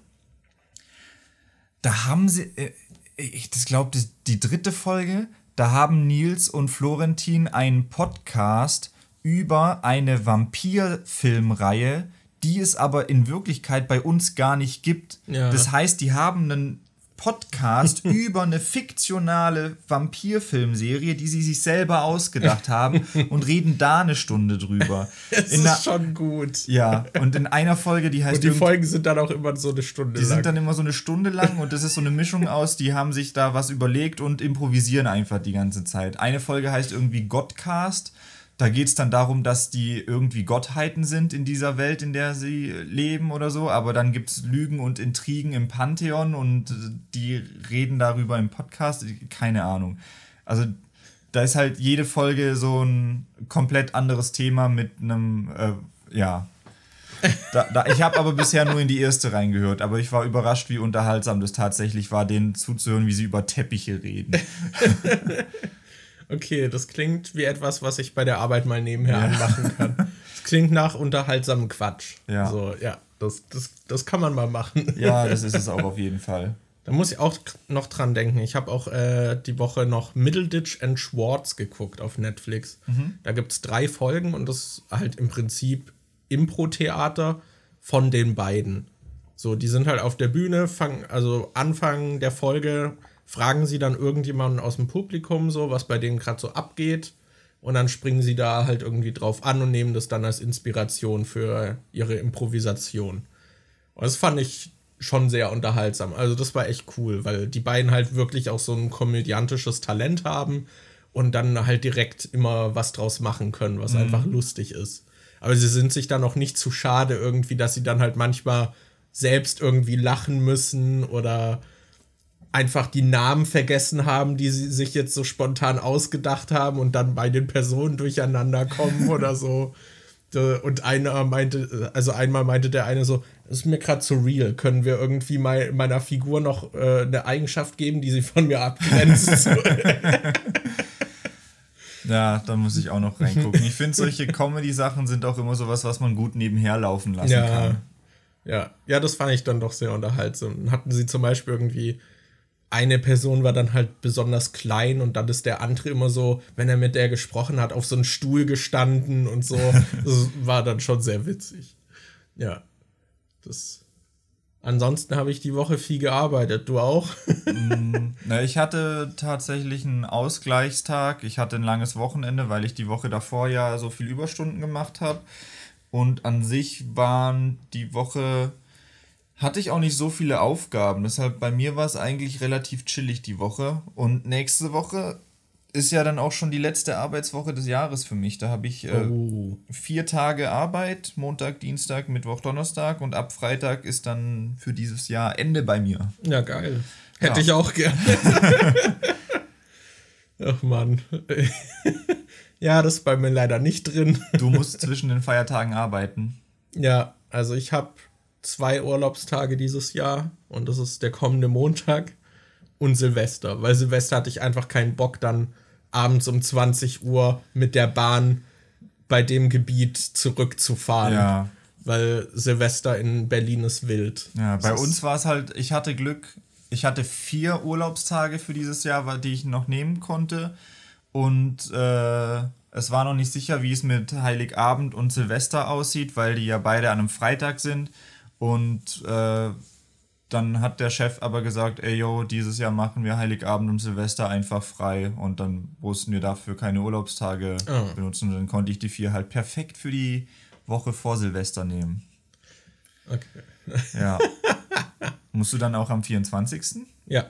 [SPEAKER 2] da haben sie, äh, ich das glaube, die dritte Folge, da haben Nils und Florentin einen Podcast über eine Vampir-Filmreihe, die es aber in Wirklichkeit bei uns gar nicht gibt.
[SPEAKER 1] Ja.
[SPEAKER 2] Das heißt, die haben einen Podcast über eine fiktionale Vampirfilmserie, die sie sich selber ausgedacht haben und reden da eine Stunde drüber.
[SPEAKER 1] Das
[SPEAKER 2] In
[SPEAKER 1] ist
[SPEAKER 2] einer-
[SPEAKER 1] schon gut.
[SPEAKER 2] ja, und in einer Folge, die heißt
[SPEAKER 1] Und die Folgen sind dann auch immer so eine Stunde
[SPEAKER 2] die
[SPEAKER 1] lang.
[SPEAKER 2] sind dann immer so eine Stunde lang und das ist so eine Mischung aus, die haben sich da was überlegt und improvisieren einfach die ganze Zeit. Eine Folge heißt irgendwie Godcast. Da geht es dann darum, dass die irgendwie Gottheiten sind in dieser Welt, in der sie leben oder so. Aber dann gibt es Lügen und Intrigen im Pantheon und die reden darüber im Podcast. Keine Ahnung. Also da ist halt jede Folge so ein komplett anderes Thema mit einem, äh, ja, da, da, ich habe aber bisher nur in die erste reingehört, aber ich war überrascht, wie unterhaltsam das tatsächlich war, denen zuzuhören, wie sie über Teppiche reden.
[SPEAKER 1] Okay, das klingt wie etwas, was ich bei der Arbeit mal nebenher anmachen kann. Das klingt nach unterhaltsamem Quatsch.
[SPEAKER 2] Ja.
[SPEAKER 1] So, ja, das, das, das kann man mal machen.
[SPEAKER 2] Ja, das ist es auch auf jeden Fall.
[SPEAKER 1] Da muss ich auch noch dran denken. Ich habe auch äh, die Woche noch Middleditch and Schwartz geguckt auf Netflix. Da gibt es drei Folgen und das ist halt im Prinzip Impro-Theater von den beiden. So, die sind halt auf der Bühne, fangen, also Anfang der Folge fragen sie dann irgendjemanden aus dem Publikum so, was bei denen gerade so abgeht. Und dann springen sie da halt irgendwie drauf an und nehmen das dann als Inspiration für ihre Improvisation. Und das fand ich schon sehr unterhaltsam. Also das war echt cool, weil die beiden halt wirklich auch so ein komödiantisches Talent haben und dann halt direkt immer was draus machen können, was einfach lustig ist. Aber sie sind sich dann auch nicht zu schade irgendwie, dass sie dann halt manchmal selbst irgendwie lachen müssen oder einfach die Namen vergessen haben, die sie sich jetzt so spontan ausgedacht haben und dann bei den Personen durcheinander kommen oder so. Und einer meinte, also einmal meinte der eine so, das ist mir gerade zu real. Können wir irgendwie mei- meiner Figur noch äh, eine Eigenschaft geben, die sie von mir abgrenzt?
[SPEAKER 2] Ja, da muss ich auch noch reingucken. Ich finde, solche Comedy-Sachen sind auch immer sowas, was man gut nebenher laufen lassen
[SPEAKER 1] ja.
[SPEAKER 2] kann.
[SPEAKER 1] ja, ja, das fand ich dann doch sehr unterhaltsam. Hatten sie zum Beispiel irgendwie eine Person war dann halt besonders klein und dann ist der andere immer so, wenn er mit der gesprochen hat, auf so einen Stuhl gestanden und so. Das war dann schon sehr witzig. Ja. Das. Ansonsten habe ich die Woche viel gearbeitet. Du auch?
[SPEAKER 2] Na, ich hatte tatsächlich einen Ausgleichstag. Ich hatte ein langes Wochenende, weil ich die Woche davor ja so viel Überstunden gemacht habe. Und an sich waren die Woche, hatte ich auch nicht so viele Aufgaben. Deshalb bei mir war es eigentlich relativ chillig die Woche. Und nächste Woche ist ja dann auch schon die letzte Arbeitswoche des Jahres für mich. Da habe ich äh,
[SPEAKER 1] Oh.
[SPEAKER 2] vier Tage Arbeit, Montag, Dienstag, Mittwoch, Donnerstag und ab Freitag ist dann für dieses Jahr Ende bei mir.
[SPEAKER 1] Ja, geil. Hätte
[SPEAKER 2] Ja.
[SPEAKER 1] ich auch gerne. Ach Mann. ja, das ist bei mir leider nicht drin.
[SPEAKER 2] Du musst zwischen den Feiertagen arbeiten.
[SPEAKER 1] Ja, also ich habe zwei Urlaubstage dieses Jahr und das ist der kommende Montag und Silvester. Weil Silvester hatte ich einfach keinen Bock, dann abends um 20 Uhr mit der Bahn bei dem Gebiet zurückzufahren.
[SPEAKER 2] Ja.
[SPEAKER 1] Weil Silvester in Berlin ist wild.
[SPEAKER 2] Ja, bei
[SPEAKER 1] Das
[SPEAKER 2] uns war es halt, ich hatte Glück, ich hatte vier Urlaubstage für dieses Jahr, die ich noch nehmen konnte. Und äh, es war noch nicht sicher, wie es mit Heiligabend und Silvester aussieht, weil die ja beide an einem Freitag sind. Und äh, dann hat der Chef aber gesagt, ey yo, dieses Jahr machen wir Heiligabend und Silvester einfach frei. Und dann mussten wir dafür keine Urlaubstage
[SPEAKER 1] Ah.
[SPEAKER 2] benutzen. Und dann konnte ich die vier halt perfekt für die Woche vor Silvester nehmen.
[SPEAKER 1] Okay.
[SPEAKER 2] Ja. Musst du dann auch am 24.?
[SPEAKER 1] Ja.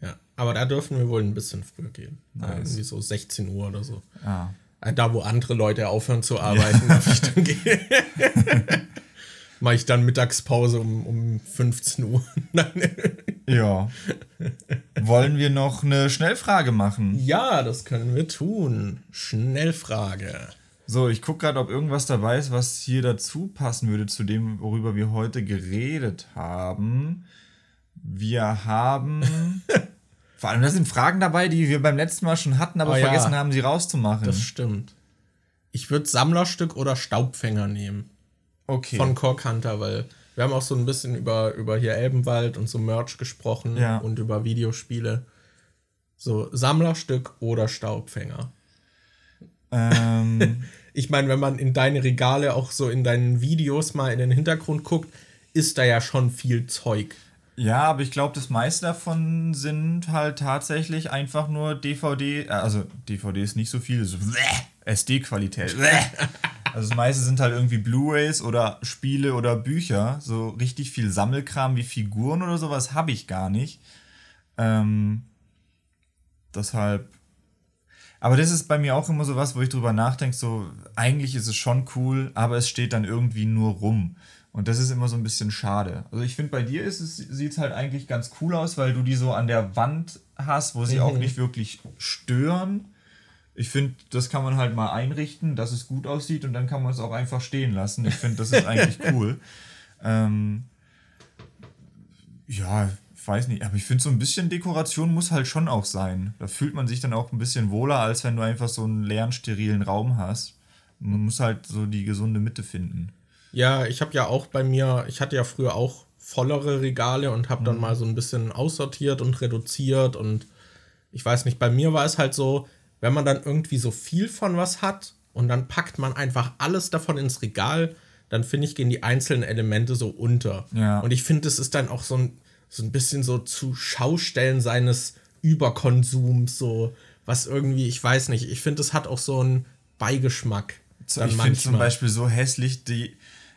[SPEAKER 1] Ja. Aber da dürfen wir wohl ein bisschen früher gehen.
[SPEAKER 2] Nice.
[SPEAKER 1] Irgendwie so 16 Uhr oder so.
[SPEAKER 2] Ah.
[SPEAKER 1] Äh, Da, wo andere Leute aufhören zu arbeiten, darf ich dann gehen. Mache ich dann Mittagspause um, um 15 Uhr.
[SPEAKER 2] Ja. Wollen wir noch eine Schnellfrage machen?
[SPEAKER 1] ja, das können wir tun. Schnellfrage.
[SPEAKER 2] So, ich gucke gerade, ob irgendwas dabei ist, was hier dazu passen würde zu dem, worüber wir heute geredet haben. Wir haben. Vor allem, da sind Fragen dabei, die wir beim letzten Mal schon hatten, aber
[SPEAKER 1] Oh ja.
[SPEAKER 2] vergessen haben, sie rauszumachen.
[SPEAKER 1] Das stimmt. Ich würde Sammlerstück oder Staubfänger nehmen.
[SPEAKER 2] Okay.
[SPEAKER 1] Von Cork Hunter, weil wir haben auch so ein bisschen über, über hier Elbenwald und so Merch gesprochen
[SPEAKER 2] Ja.
[SPEAKER 1] und über Videospiele. So Sammlerstück oder Staubfänger.
[SPEAKER 2] ähm,
[SPEAKER 1] Ich meine, wenn man in deine Regale auch so in deinen Videos mal in den Hintergrund guckt, ist da ja schon viel Zeug.
[SPEAKER 2] Ja, aber ich glaube, das meiste davon sind halt tatsächlich einfach nur DVD, äh, also DVD ist nicht so viel, so SD-Qualität. Also das meiste sind halt irgendwie Blu-rays oder Spiele oder Bücher. So richtig viel Sammelkram wie Figuren oder sowas habe ich gar nicht. Ähm, deshalb. Aber das ist bei mir auch immer so was, wo ich drüber nachdenke, so eigentlich ist es schon cool, aber es steht dann irgendwie nur rum. Und das ist immer so ein bisschen schade. Also ich finde, bei dir ist es, sieht es halt eigentlich ganz cool aus, weil du die so an der Wand hast, wo sie mhm. auch nicht wirklich stören. Ich finde, das kann man halt mal einrichten, dass es gut aussieht und dann kann man es auch einfach stehen lassen. Ich finde, das ist eigentlich cool. Ähm, ja, ich weiß nicht, aber ich finde, so ein bisschen Dekoration muss halt schon auch sein. Da fühlt man sich dann auch ein bisschen wohler, als wenn du einfach so einen leeren, sterilen Raum hast. Man muss halt so die gesunde Mitte finden.
[SPEAKER 1] Ja, ich habe ja auch bei mir, ich hatte ja früher auch vollere Regale und habe dann mhm. mal so ein bisschen aussortiert und reduziert und ich weiß nicht, bei mir war es halt so, wenn man dann irgendwie so viel von was hat und dann packt man einfach alles davon ins Regal, dann finde ich, gehen die einzelnen Elemente so unter. Ja. Und ich finde, es ist dann auch so ein, so ein bisschen so zu Schaustellen seines Überkonsums, so was irgendwie, ich weiß nicht, ich finde, es hat auch so einen Beigeschmack.
[SPEAKER 2] ich finde zum Beispiel so hässlich die,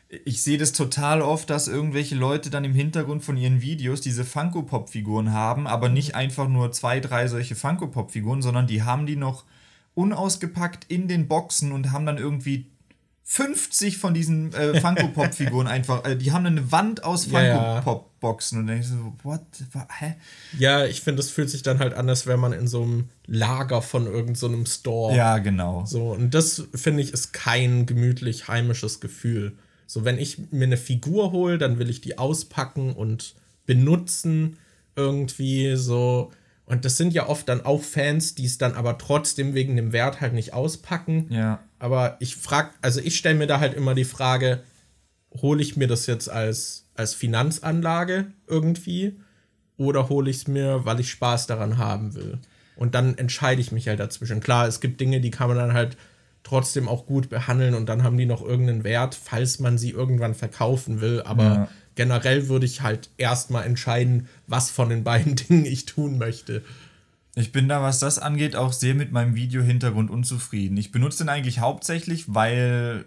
[SPEAKER 2] ich sehe das total oft, dass irgendwelche Leute dann im Hintergrund von ihren Videos diese Funko-Pop-Figuren haben, aber nicht einfach nur zwei, drei solche Funko-Pop-Figuren, sondern die haben die noch unausgepackt in den Boxen und haben dann irgendwie 50 von diesen äh, Funko-Pop-Figuren einfach, äh, die haben eine Wand aus Funko-Pop-Boxen und dann denkst du so, what, hä?
[SPEAKER 1] Ja, ich finde, es fühlt sich dann halt an, als wäre man in so einem Lager von irgendeinem so Store.
[SPEAKER 2] Ja, genau.
[SPEAKER 1] So, und das finde ich ist kein gemütlich heimisches Gefühl. So, wenn ich mir eine Figur hole, dann will ich die auspacken und benutzen irgendwie so. Und das sind ja oft dann auch Fans, die es dann aber trotzdem wegen dem Wert halt nicht auspacken.
[SPEAKER 2] Ja.
[SPEAKER 1] Aber ich frage, also ich stelle mir da halt immer die Frage, hole ich mir das jetzt als, als Finanzanlage irgendwie oder hole ich es mir, weil ich Spaß daran haben will? Und dann entscheide ich mich halt dazwischen. Klar, es gibt Dinge, die kann man dann halt trotzdem auch gut behandeln und dann haben die noch irgendeinen Wert, falls man sie irgendwann verkaufen will. Aber ja. generell würde ich halt erstmal entscheiden, was von den beiden Dingen ich tun möchte.
[SPEAKER 2] Ich bin da, was das angeht, auch sehr mit meinem Video-Hintergrund unzufrieden. Ich benutze den eigentlich hauptsächlich, weil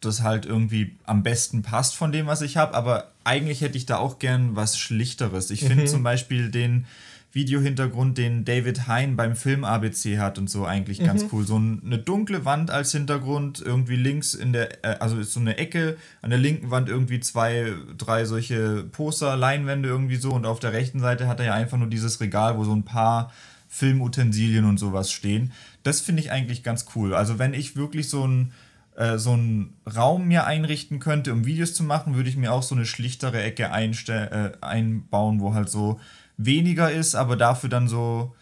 [SPEAKER 2] das halt irgendwie am besten passt von dem, was ich habe, aber eigentlich hätte ich da auch gern was Schlichteres. Ich finde mhm. zum Beispiel den Videohintergrund, den David Hein beim Film ABC hat und so eigentlich mhm. ganz cool. So eine dunkle Wand als Hintergrund, irgendwie links in der, äh, also ist so eine Ecke, an der linken Wand irgendwie zwei, drei solche Poster, Leinwände irgendwie so und auf der rechten Seite hat er ja einfach nur dieses Regal, wo so ein paar Filmutensilien und sowas stehen. Das finde ich eigentlich ganz cool. Also wenn ich wirklich so ein äh, so einen Raum mir einrichten könnte, um Videos zu machen, würde ich mir auch so eine schlichtere Ecke äh, einbauen, wo halt so weniger ist, aber dafür dann so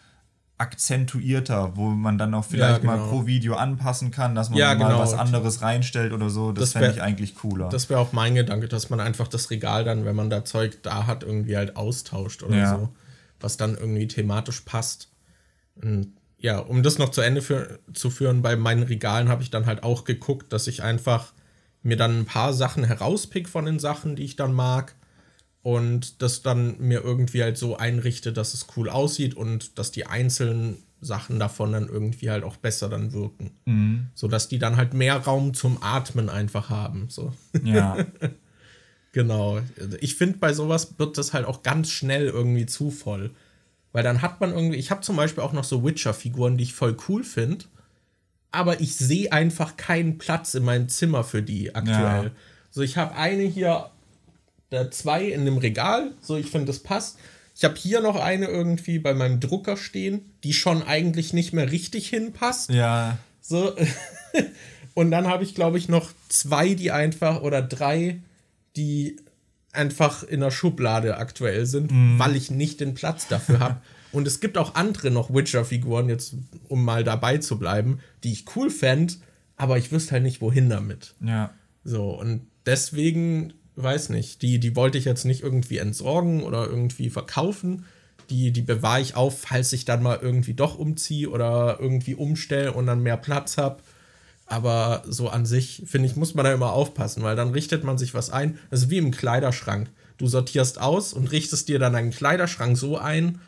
[SPEAKER 2] akzentuierter, wo man dann auch vielleicht ja, genau. mal pro Video anpassen kann, dass man ja, mal genau. was anderes reinstellt oder so. Das, das fände ich eigentlich cooler.
[SPEAKER 1] Das wäre auch mein Gedanke, dass man einfach das Regal dann, wenn man da Zeug da hat, irgendwie halt austauscht oder ja. so. Was dann irgendwie thematisch passt. Und ja, um das noch zu Ende für, zu führen, bei meinen Regalen habe ich dann halt auch geguckt, dass ich einfach mir dann ein paar Sachen herauspick von den Sachen, die ich dann mag und das dann mir irgendwie halt so einrichte, dass es cool aussieht und dass die einzelnen Sachen davon dann irgendwie halt auch besser dann wirken. Mhm. So dass die dann halt mehr Raum zum Atmen einfach haben. So.
[SPEAKER 2] Ja.
[SPEAKER 1] genau. Ich finde, bei sowas wird das halt auch ganz schnell irgendwie zu voll. Weil dann hat man irgendwie, ich habe zum Beispiel auch noch so Witcher-Figuren, die ich voll cool finde, aber ich sehe einfach keinen Platz in meinem Zimmer für die aktuell. Ja. So, ich habe eine hier zwei in dem Regal. So, ich finde, das passt. Ich habe hier noch eine irgendwie bei meinem Drucker stehen, die schon eigentlich nicht mehr richtig hinpasst.
[SPEAKER 2] Ja.
[SPEAKER 1] So. Und dann habe ich, glaube ich, noch zwei, die einfach oder drei, die einfach in der Schublade aktuell sind, mm. weil ich nicht den Platz dafür habe. Und es gibt auch andere noch Witcher-Figuren, jetzt um mal dabei zu bleiben, die ich cool fände, aber ich wüsste halt nicht, wohin damit.
[SPEAKER 2] Ja.
[SPEAKER 1] So, und deswegen weiß nicht, die, die wollte ich jetzt nicht irgendwie entsorgen oder irgendwie verkaufen. Die, die bewahre ich auf, falls ich dann mal irgendwie doch umziehe oder irgendwie umstelle und dann mehr Platz habe. Aber so an sich, finde ich, muss man da immer aufpassen, weil dann richtet man sich was ein. Das ist wie im Kleiderschrank. du sortierst aus und richtest dir dann einen Kleiderschrank so ein,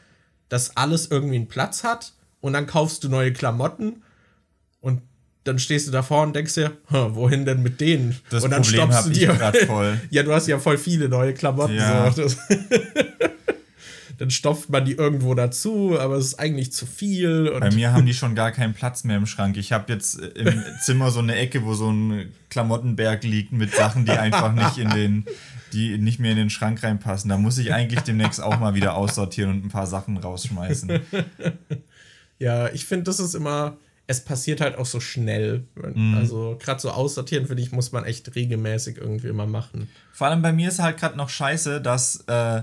[SPEAKER 1] dass alles irgendwie einen Platz hat und dann kaufst du neue Klamotten und dann stehst du davor und denkst dir, wohin denn mit denen? Das und dann Problem stoppst du dir. voll. ja, du hast ja voll viele neue Klamotten. Ja. So. dann stopft man die irgendwo dazu, aber es ist eigentlich zu viel.
[SPEAKER 2] Bei mir haben die schon gar keinen Platz mehr im Schrank. Ich habe jetzt im Zimmer so eine Ecke, wo so ein Klamottenberg liegt mit Sachen, die einfach nicht in den, die nicht mehr in den Schrank reinpassen. Da muss ich eigentlich demnächst auch mal wieder aussortieren und ein paar Sachen rausschmeißen.
[SPEAKER 1] Ja, ich finde, das ist immer, es passiert halt auch so schnell. Mhm. Also gerade so aussortieren, finde ich, muss man echt regelmäßig irgendwie immer machen.
[SPEAKER 2] Vor allem bei mir ist halt gerade noch scheiße, dass äh,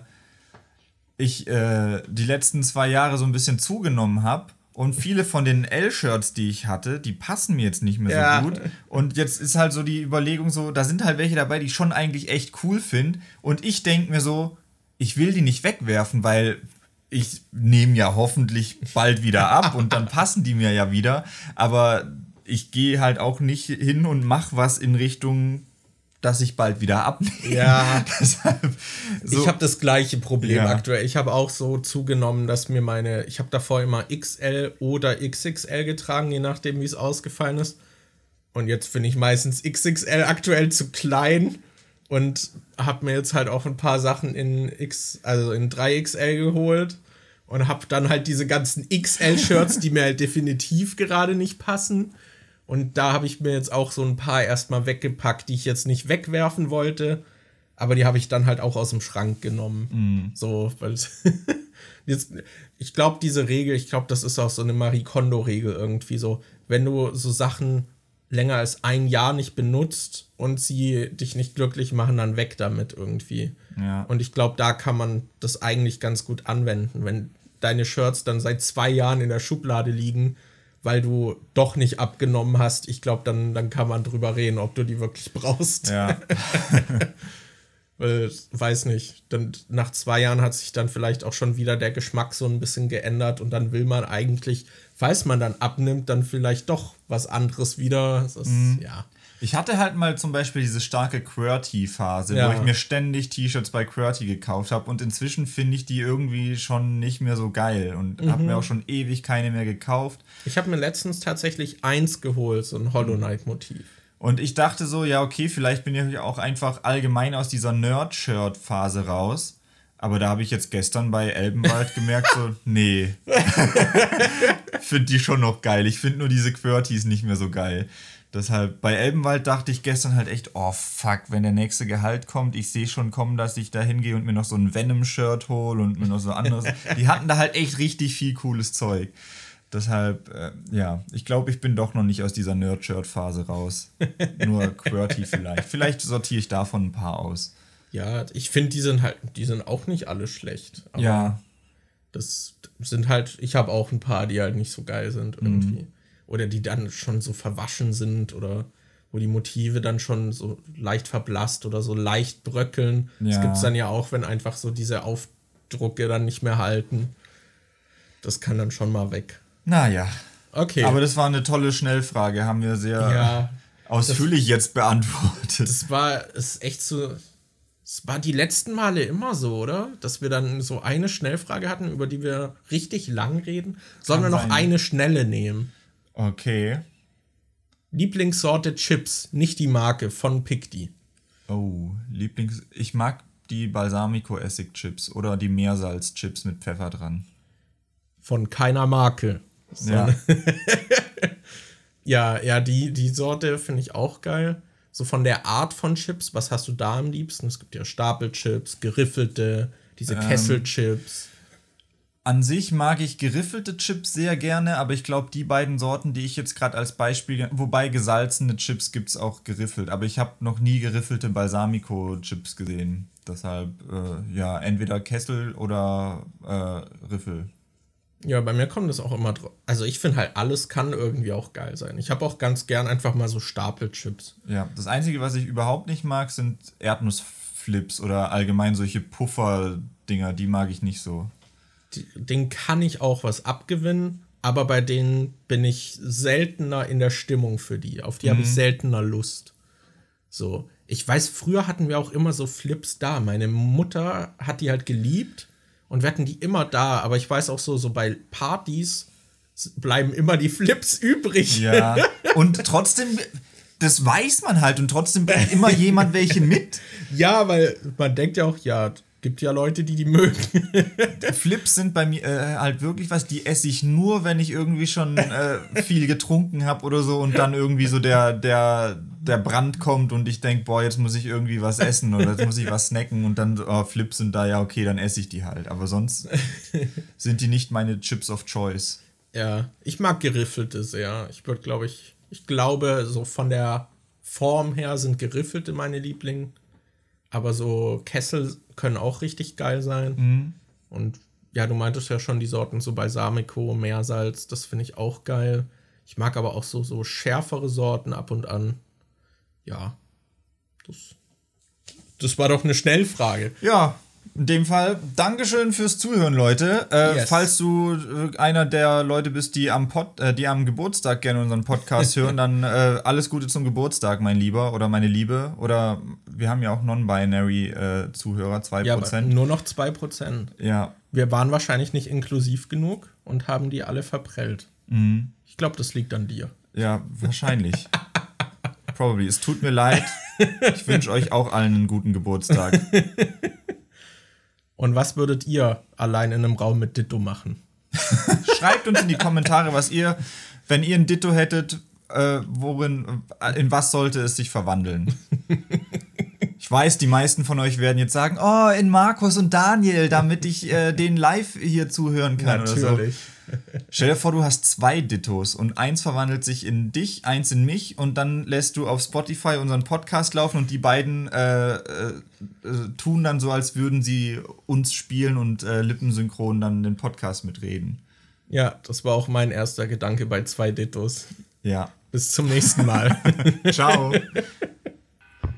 [SPEAKER 2] ich äh, die letzten zwei Jahre so ein bisschen zugenommen habe. Und viele von den L-Shirts, die ich hatte, die passen mir jetzt nicht mehr ja. so gut. Und jetzt ist halt so die Überlegung so, da sind halt welche dabei, die ich schon eigentlich echt cool finde. Und ich denke mir so, ich will die nicht wegwerfen, weil ich nehme ja hoffentlich bald wieder ab und dann passen die mir ja wieder. Aber ich gehe halt auch nicht hin und mache was in Richtung dass ich bald wieder abnehme. Ja.
[SPEAKER 1] Deshalb, so. Ich habe das gleiche Problem ja. aktuell. Ich habe auch so zugenommen, dass mir meine, ich habe davor immer XL oder XXL getragen, je nachdem, wie es ausgefallen ist. Und jetzt finde ich meistens XXL aktuell zu klein und habe mir jetzt halt auch ein paar Sachen in X, also in 3XL geholt und habe dann halt diese ganzen XL-Shirts, die mir halt definitiv gerade nicht passen. Und da habe ich mir jetzt auch so ein paar erstmal weggepackt, die ich jetzt nicht wegwerfen wollte. Aber die habe ich dann halt auch aus dem Schrank genommen. Mm. So, weil jetzt, ich glaube, diese Regel, ich glaube, das ist auch so eine Marie Kondo-Regel irgendwie so. Wenn du so Sachen länger als ein Jahr nicht benutzt und sie dich nicht glücklich machen, dann weg damit irgendwie. Ja. Und ich glaube, da kann man das eigentlich ganz gut anwenden. Wenn deine Shirts dann seit zwei Jahren in der Schublade liegen, weil du doch nicht abgenommen hast, ich glaube, dann, dann kann man drüber reden, ob du die wirklich brauchst. Ja. weil, weiß nicht, dann nach zwei Jahren hat sich dann vielleicht auch schon wieder der Geschmack so ein bisschen geändert und dann will man eigentlich, falls man dann abnimmt, dann vielleicht doch was anderes wieder. Das, mhm.
[SPEAKER 2] Ja. Ich hatte halt mal zum Beispiel diese starke QWERTY-Phase, ja. wo ich mir ständig T-Shirts bei QWERTY gekauft habe und inzwischen finde ich die irgendwie schon nicht mehr so geil und mhm. habe mir auch schon ewig keine mehr gekauft.
[SPEAKER 1] Ich habe mir letztens tatsächlich eins geholt, so ein Hollow Knight-Motiv.
[SPEAKER 2] Und ich dachte so, ja, okay, vielleicht bin ich auch einfach allgemein aus dieser Nerd-Shirt-Phase raus. Aber da habe ich jetzt gestern bei Elbenwald gemerkt, so, nee. finde die schon noch geil. Ich finde nur diese QWERTYs nicht mehr so geil. Deshalb, bei Elbenwald dachte ich gestern halt echt, oh fuck, wenn der nächste Gehalt kommt, ich sehe schon kommen, dass ich da hingehe und mir noch so ein Venom-Shirt hole und mir noch so anderes. Die hatten da halt echt richtig viel cooles Zeug. Deshalb, äh, ja, ich glaube, ich bin doch noch nicht aus dieser Nerd-Shirt-Phase raus. Nur QWERTY vielleicht. Vielleicht sortiere ich davon ein paar aus.
[SPEAKER 1] Ja, ich finde, die sind halt, die sind auch nicht alle schlecht. ja. Das sind halt, ich habe auch ein paar, die halt nicht so geil sind irgendwie. Mhm oder die dann schon so verwaschen sind oder wo die Motive dann schon so leicht verblasst oder so leicht bröckeln. Ja. Das gibt es dann ja auch, wenn einfach so diese Aufdrucke dann nicht mehr halten. Das kann dann schon mal weg.
[SPEAKER 2] Naja. Okay. Aber das war eine tolle Schnellfrage, haben wir sehr ja, ausführlich das, jetzt beantwortet.
[SPEAKER 1] Das war ist echt so. Es war die letzten Male immer so, oder? Dass wir dann so eine Schnellfrage hatten, über die wir richtig lang reden. Sollen wir noch eine schnelle nehmen? Okay. Lieblingssorte Chips, nicht die Marke, von Picti.
[SPEAKER 2] Oh, Lieblings. Ich mag die Balsamico-Essig-Chips oder die Meersalz-Chips mit Pfeffer dran.
[SPEAKER 1] Von keiner Marke. So ja. ja, ja, die, die Sorte finde ich auch geil. So von der Art von Chips, was hast du da am liebsten? Es gibt ja Stapelchips, geriffelte, diese ähm, Kesselchips.
[SPEAKER 2] An sich mag ich geriffelte Chips sehr gerne, aber ich glaube, die beiden Sorten, die ich jetzt gerade als Beispiel, wobei gesalzene Chips gibt es auch geriffelt, aber ich habe noch nie geriffelte Balsamico-Chips gesehen. Deshalb, äh, ja, entweder Kessel oder äh, Riffel.
[SPEAKER 1] Ja, bei mir kommt das auch immer drauf. Also ich finde halt, alles kann irgendwie auch geil sein. Ich habe auch ganz gern einfach mal so Stapelchips.
[SPEAKER 2] Ja, das Einzige, was ich überhaupt nicht mag, sind Erdnussflips oder allgemein solche Puffer-Dinger. Die mag ich nicht so
[SPEAKER 1] den kann ich auch was abgewinnen, aber bei denen bin ich seltener in der Stimmung für die. Auf die mhm. habe ich seltener Lust. So. Ich weiß, früher hatten wir auch immer so Flips da. Meine Mutter hat die halt geliebt und wir hatten die immer da. Aber ich weiß auch so, so bei Partys bleiben immer die Flips übrig.
[SPEAKER 2] Ja. Und trotzdem, das weiß man halt und trotzdem bringt immer jemand welche mit.
[SPEAKER 1] Ja, weil man denkt ja auch, ja, gibt ja Leute, die die mögen.
[SPEAKER 2] Flips sind bei mir äh, halt wirklich was, die esse ich nur, wenn ich irgendwie schon äh, viel getrunken habe oder so und dann irgendwie so der, der, der Brand kommt und ich denke, boah, jetzt muss ich irgendwie was essen oder jetzt muss ich was snacken und dann oh, Flips sind da, ja, okay, dann esse ich die halt. Aber sonst sind die nicht meine Chips of Choice.
[SPEAKER 1] Ja, ich mag geriffelte sehr. Ich würde, glaube ich, ich glaube, so von der Form her sind geriffelte meine Lieblinge. Aber so Kessel können auch richtig geil sein.
[SPEAKER 2] Mhm.
[SPEAKER 1] Und ja, du meintest ja schon die Sorten so Balsamico, Meersalz, das finde ich auch geil. Ich mag aber auch so, so schärfere Sorten ab und an. Ja, das, das war doch eine Schnellfrage.
[SPEAKER 2] Ja, in dem Fall, Dankeschön fürs Zuhören, Leute. Äh,
[SPEAKER 1] Yes.
[SPEAKER 2] Falls du äh, einer der Leute bist, die am, Pod, äh, die am Geburtstag gerne unseren Podcast hören, dann äh, alles Gute zum Geburtstag, mein Lieber oder meine Liebe. Oder wir haben ja auch Non-Binary-Zuhörer, 2%.
[SPEAKER 1] Ja, aber nur noch 2%.
[SPEAKER 2] ja,
[SPEAKER 1] Wir waren wahrscheinlich nicht inklusiv genug und haben die alle verprellt.
[SPEAKER 2] Mhm.
[SPEAKER 1] Ich glaube, das liegt an dir.
[SPEAKER 2] ja, wahrscheinlich. Probably. Es tut mir leid. Ich wünsche euch auch allen einen guten Geburtstag.
[SPEAKER 1] Und was würdet ihr allein in einem Raum mit Ditto machen?
[SPEAKER 2] Schreibt uns in die Kommentare, was ihr, wenn ihr ein Ditto hättet, äh, worin, in was sollte es sich verwandeln? Ich weiß, die meisten von euch werden jetzt sagen, oh, in Markus und Daniel, damit ich äh, den live hier zuhören kann oder so. Stell dir vor, du hast zwei Dittos und eins verwandelt sich in dich, eins in mich und dann lässt du auf Spotify unseren Podcast laufen und die beiden äh, äh, äh, tun dann so, als würden sie uns spielen und äh, lippensynchron dann den Podcast mitreden.
[SPEAKER 1] Ja, das war auch mein erster Gedanke bei zwei Dittos.
[SPEAKER 2] Ja.
[SPEAKER 1] Bis zum nächsten Mal.
[SPEAKER 2] Ciao.